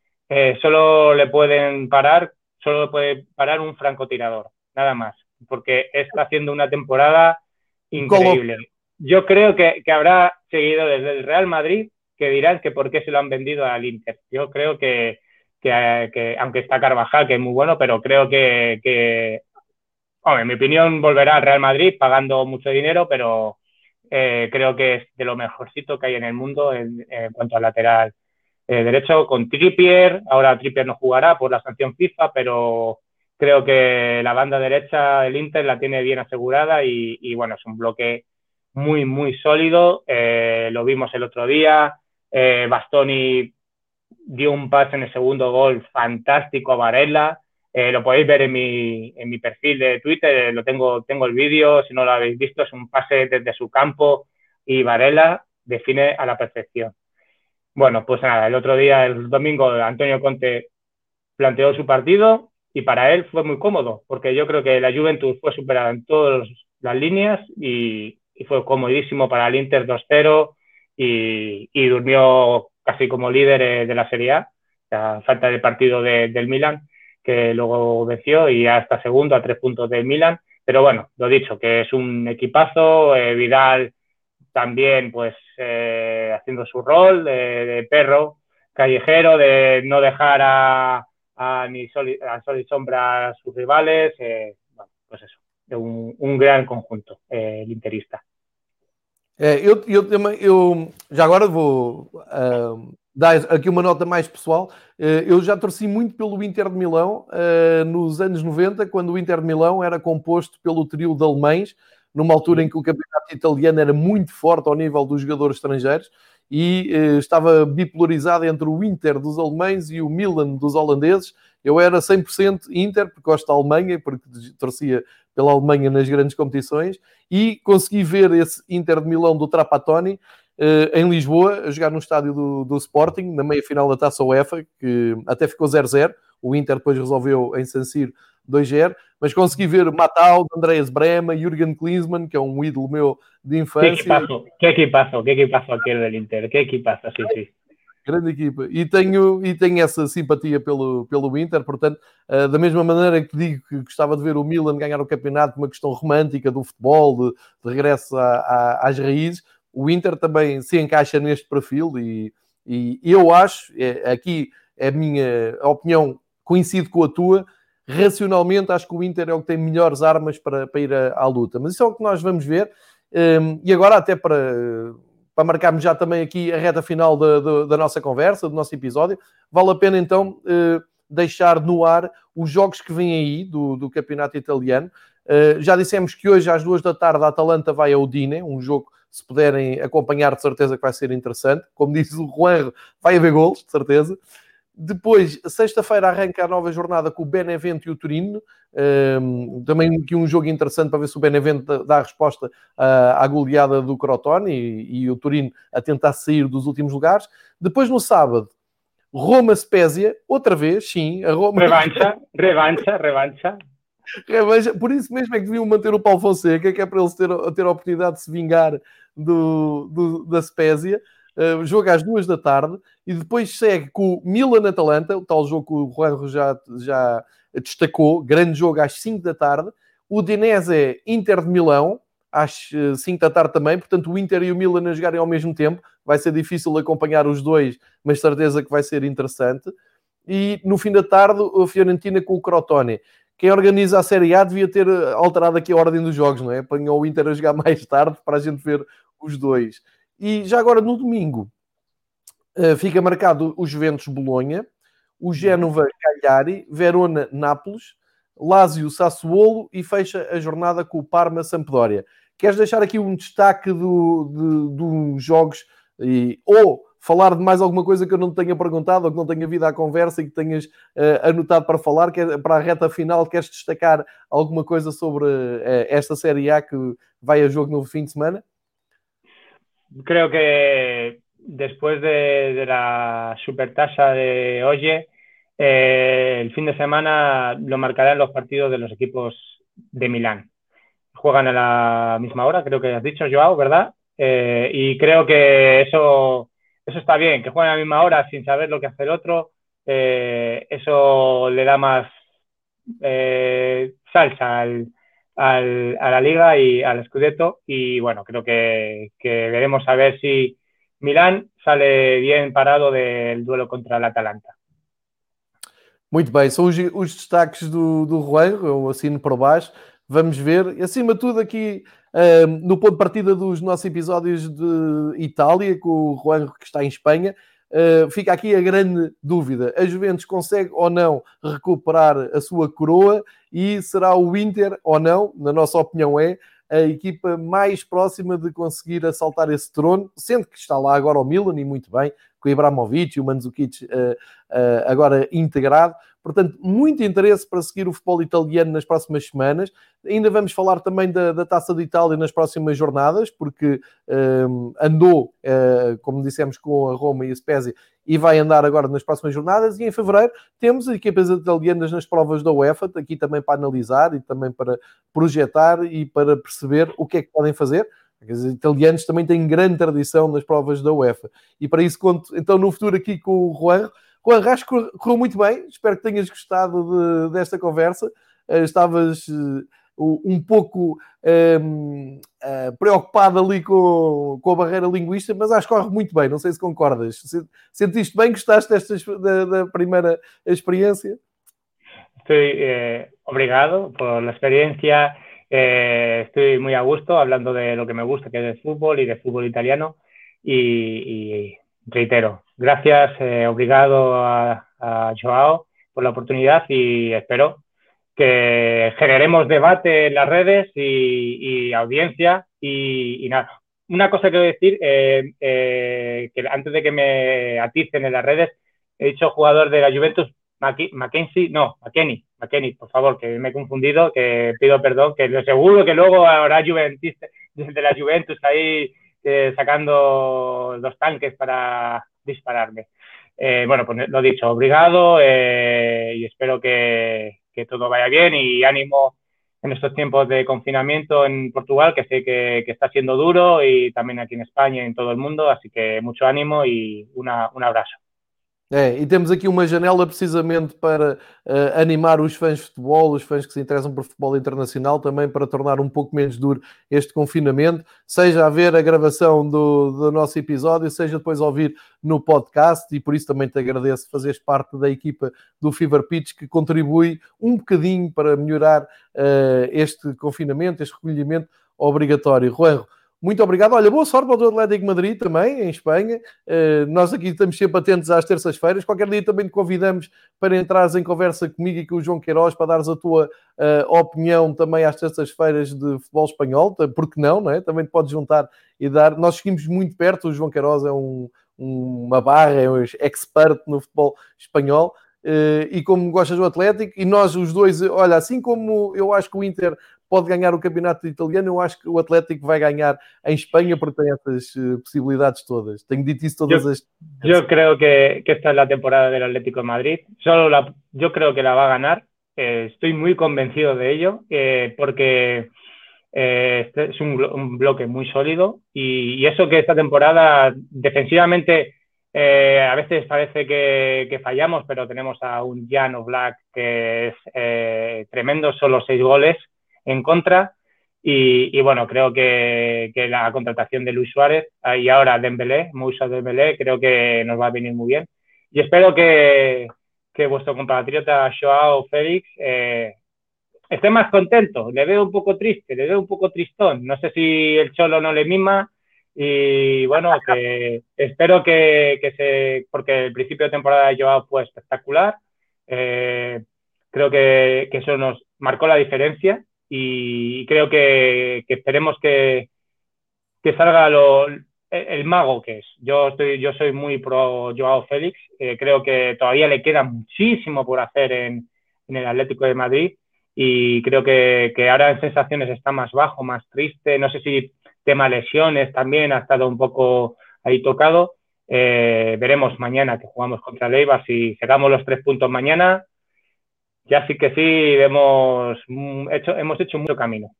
solo le pueden parar solo puede parar un francotirador, nada más, porque está haciendo una temporada increíble. Yo creo que, habrá seguido desde el Real Madrid que dirán que por qué se lo han vendido al Inter. Yo creo que, aunque está Carvajal, que es muy bueno, pero creo que, en mi opinión, volverá al Real Madrid pagando mucho dinero, pero eh, creo que es de lo mejorcito que hay en el mundo en, cuanto al lateral eh, derecho con Trippier. Ahora Trippier no jugará por la sanción FIFA, pero creo que la banda derecha del Inter la tiene bien asegurada y, bueno, es un bloque muy, muy sólido. Eh, lo vimos el otro día. Bastoni dio un pase en el segundo gol fantástico a Varela. lo podéis ver en mi, en mi perfil de Twitter, lo tengo, tengo el vídeo, si no lo habéis visto, es un pase desde su campo y Varela define a la perfección. Bueno, pues nada, el otro día, el domingo, Antonio Conte planteó su partido y para él fue muy cómodo, porque yo creo que la Juventus fue superada en todas las líneas y, fue comodísimo para el Inter 2-0 y, durmió casi como líder de la Serie A, a falta del partido del Milan, que luego venció y hasta segundo a tres puntos del Milan. Pero bueno, lo dicho, que es un equipazo, eh, Vidal también pues eh, haciendo su rol de, perro callejero, de no dejar a, ni sol, a sol y sombra a sus rivales, eh, pues eso, de un, un gran conjunto, eh, el interista. É, eu, eu, eu, já agora vou uh, dar aqui uma nota mais pessoal. Uh, eu já torci muito pelo Inter de Milão uh, nos anos 90, quando o Inter de Milão era composto pelo trio de alemães numa altura em que o campeonato italiano era muito forte ao nível dos jogadores estrangeiros e estava bipolarizado entre o Inter dos alemães e o Milan dos holandeses. Eu era 100% Inter, porque gosto da Alemanha, porque torcia pela Alemanha nas grandes competições, e consegui ver esse Inter de Milão do Trapattoni eh, em Lisboa, a jogar no estádio do, do Sporting, na meia-final da Taça UEFA, que até ficou 0-0. O Inter depois resolveu em San Siro 2-0, mas consegui ver Matal, Andreas Brema, Jürgen Klinsmann, que é um ídolo meu de infância. Que equipazo, que equipazo, que aquele do Inter, que equipazo, sim, sim. Grande equipa. E tenho, e tenho essa simpatia pelo, pelo Inter, portanto, uh, da mesma maneira que digo que gostava de ver o Milan ganhar o campeonato, uma questão romântica do futebol, de, de regresso a, a, às raízes, o Inter também se encaixa neste perfil e, e eu acho, é, aqui é a minha opinião, coincide com a tua, racionalmente acho que o Inter é o que tem melhores armas para, para ir à, à luta. Mas isso é o que nós vamos ver. Um, e agora, até para, para marcarmos já também aqui a reta final da, da, da nossa conversa, do nosso episódio, vale a pena então uh, deixar no ar os jogos que vêm aí do, do campeonato italiano. Uh, já dissemos que hoje às duas da tarde a Atalanta vai ao Udine, um jogo se puderem acompanhar de certeza que vai ser interessante. Como disse o Juan, vai haver golos, de certeza. Depois, sexta-feira, arranca a nova jornada com o Benevento e o Turino. Também aqui um jogo interessante para ver se o Benevento dá a resposta uh, à goleada do Crotone e, e, o Turino a tentar sair dos últimos lugares. Depois, no sábado, Roma-Spezia, outra vez, sim. A Roma... Revancha, revancha, revancha. Revancha. Por isso mesmo é que deviam manter o Paulo Fonseca, que é para eles ter, ter a oportunidade de se vingar do, do da Spezia. Uh, jogo às duas da tarde e depois segue com o Milan-Atalanta, o tal jogo que o Juan já, já destacou, grande jogo às 5 da tarde. O Dinese Inter de Milão, às 5 da tarde também, portanto o Inter e o Milan a jogarem ao mesmo tempo. Vai ser difícil acompanhar os dois, mas certeza que vai ser interessante. E no fim da tarde, a Fiorentina com o Crotone. Quem organiza a Série A devia ter alterado aqui a ordem dos jogos, não é? Apanhou o Inter a jogar *laughs* mais tarde para a gente ver os dois. E já agora no domingo uh, fica marcado o Juventus Bolonha, o Génova Cagliari, Verona Nápoles, Lazio Sassuolo e fecha a jornada com o Parma Sampdoria. Queres deixar aqui um destaque do, de, dos jogos e, ou falar de mais alguma coisa que eu não tenha perguntado ou que não tenha vindo à conversa e que tenhas uh, anotado para falar, é para a reta final, queres destacar alguma coisa sobre uh, esta Série A que vai a jogo no fim de semana? Creo que después de, de la supertasa de hoy, eh, el fin de semana lo marcarán los partidos de los equipos de Milán. Juegan a la misma hora, creo que has dicho, Joao, ¿verdad? Eh, y creo que eso, eso está bien, que jueguen a la misma hora sin saber lo que hace el otro. Eh, eso le da más salsa al, al, a la liga y al Scudetto. Y bueno, creo que, que veremos a ver si Milán sale bien parado del duelo contra el Atalanta. Muito bem, são os, os destaques do, do Juan, eu assino por baixo. Vamos ver. Acima de tudo, aqui uh, no ponto de partida dos nossos episódios de Itália, com o Juan que está em Espanha, uh, fica aqui a grande dúvida: a Juventus consegue ou não recuperar a sua coroa? E será o Inter ou não, na nossa opinião, é a equipa mais próxima de conseguir assaltar esse trono, sendo que está lá agora o Milan e muito bem, com o Ibrahimovic e o Mandzukic uh, uh, agora integrado. Portanto, muito interesse para seguir o futebol italiano nas próximas semanas. Ainda vamos falar também da, da Taça de Itália nas próximas jornadas, porque um, andou, uh, como dissemos, com a Roma e a Spezia, e vai andar agora nas próximas jornadas. E em fevereiro temos equipas italianas nas provas da UEFA, aqui também para analisar e também para projetar e para perceber o que é que podem fazer. Os italianos também têm grande tradição nas provas da UEFA. E para isso conto, então, no futuro aqui com o Juan, a Arras correu muito bem, espero que tenhas gostado de, desta conversa. Uh, estavas uh, um pouco um, uh, preocupado ali com, com a barreira linguística, mas acho que corre muito bem, não sei se concordas. Sentiste bem? Gostaste desta, da, da primeira experiência? Estoy eh, obrigado por la experiencia. Eh, estoy muy a gusto hablando de lo que me gusta, que es el fútbol y de fútbol italiano. Y, y reitero, gracias, eh, obrigado a, a, Joao por la oportunidad y espero que generemos debate en las redes y, y audiencia y, y, nada. Una cosa que a decir, eh, eh, que antes de que me aticen en las redes, he dicho jugador de la Juventus, Mackenzie, no, McKenny, McKenny, por favor, que me he confundido, que pido perdón, que lo seguro que luego habrá Juventus, desde la Juventus ahí eh, sacando los tanques para dispararme. Eh, bueno, pues lo dicho, obrigado eh, y espero que, que, todo vaya bien y ánimo en estos tiempos de confinamiento en Portugal, que sé que, está siendo duro y también aquí en España y en todo el mundo, así que mucho ánimo y una, un abrazo. É, e temos aqui uma janela precisamente para uh, animar os fãs de futebol, os fãs que se interessam por futebol internacional, também para tornar um pouco menos duro este confinamento, seja a ver a gravação do, do nosso episódio, seja depois ouvir no podcast, e por isso também te agradeço fazeres parte da equipa do Fever Pitch, que contribui um bocadinho para melhorar uh, este confinamento, este recolhimento obrigatório. Juanjo, muito obrigado. Olha, boa sorte para o Atlético Madrid também, em Espanha. Uh, nós aqui estamos sempre atentos às terças-feiras. Qualquer dia também te convidamos para entrares em conversa comigo e com o João Queiroz para dares a tua uh, opinião também às terças-feiras de futebol espanhol. Porque não, não é? Também te podes juntar e dar. Nós seguimos muito perto. O João Queiroz é um, uma barra, é um expert no futebol espanhol. Uh, e como gostas do Atlético, e nós os dois, olha, assim como eu acho que o Inter pode ganhar o campeonato italiano, eu acho que o Atlético vai ganhar em Espanha porque tem essas uh, posibilidades todas. Tenho dito isso todas yo, as. Yo creo que, que, esta es la temporada del Atlético de Madrid. Solo la, yo creo que la va a ganar. Eh, estoy muy convencido de ello eh, porque eh, este es un, un, bloque muy sólido y, y, eso que esta temporada defensivamente eh, a veces parece que, que, fallamos, pero tenemos a un Jan Black que es eh, tremendo, solo seis goles en contra. Y, y bueno, creo que, que, la contratación de Luis Suárez y ahora Dembélé, Moussa Dembélé, creo que nos va a venir muy bien. Y espero que, que vuestro compatriota Joao Félix eh, esté más contento. Le veo un poco triste, le veo un poco tristón. No sé si el Cholo no le mima. Y bueno, que espero que, que se. Porque el principio de temporada de Joao fue espectacular. Eh, creo que, que eso nos marcó la diferencia y creo que, que esperemos que, que salga lo, el mago que es. Yo, estoy, yo soy muy pro Joao Félix. Eh, creo que todavía le queda muchísimo por hacer en, en el Atlético de Madrid y creo que, que, ahora en sensaciones está más bajo, más triste. No sé si tema lesiones también ha estado un poco ahí tocado. Eh, veremos mañana que jugamos contra Leiva si sacamos los tres puntos mañana. Ya sí que sí, hemos hecho, hemos hecho mucho camino.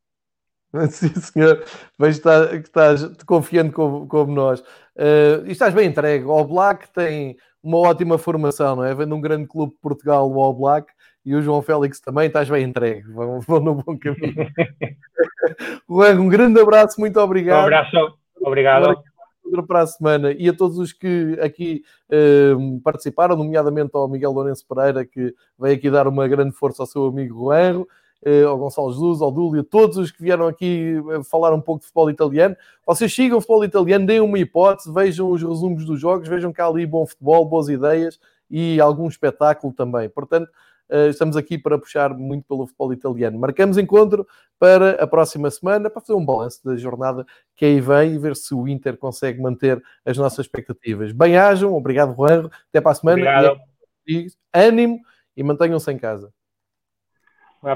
Sim, senhor. Vejo que estás confiante como, como nós. Uh, e estás bem entregue. O Black tem uma ótima formação, não é? Vem de um grande clube de Portugal, o All Black, e o João Félix também, estás bem entregue. Vão, *laughs* vão no bom caminho. *laughs* Juan, um grande abraço, muito obrigado. Um abraço, obrigado. Para a semana e a todos os que aqui uh, participaram, nomeadamente ao Miguel Lourenço Pereira, que veio aqui dar uma grande força ao seu amigo Juan. Eh, ao Gonçalo Jesus, ao Dúlio, todos os que vieram aqui eh, falar um pouco de futebol italiano. Vocês sigam o futebol italiano, deem uma hipótese, vejam os resumos dos jogos, vejam que há ali bom futebol, boas ideias e algum espetáculo também. Portanto, estamos aqui para puxar muito pelo futebol italiano. Marcamos encontro para a próxima semana para fazer um balanço da jornada que aí vem e ver se o Inter consegue manter as nossas expectativas. Bem-ajam, obrigado, Juan. Até para a semana. Obrigado. E, ânimo e mantenham-se em casa.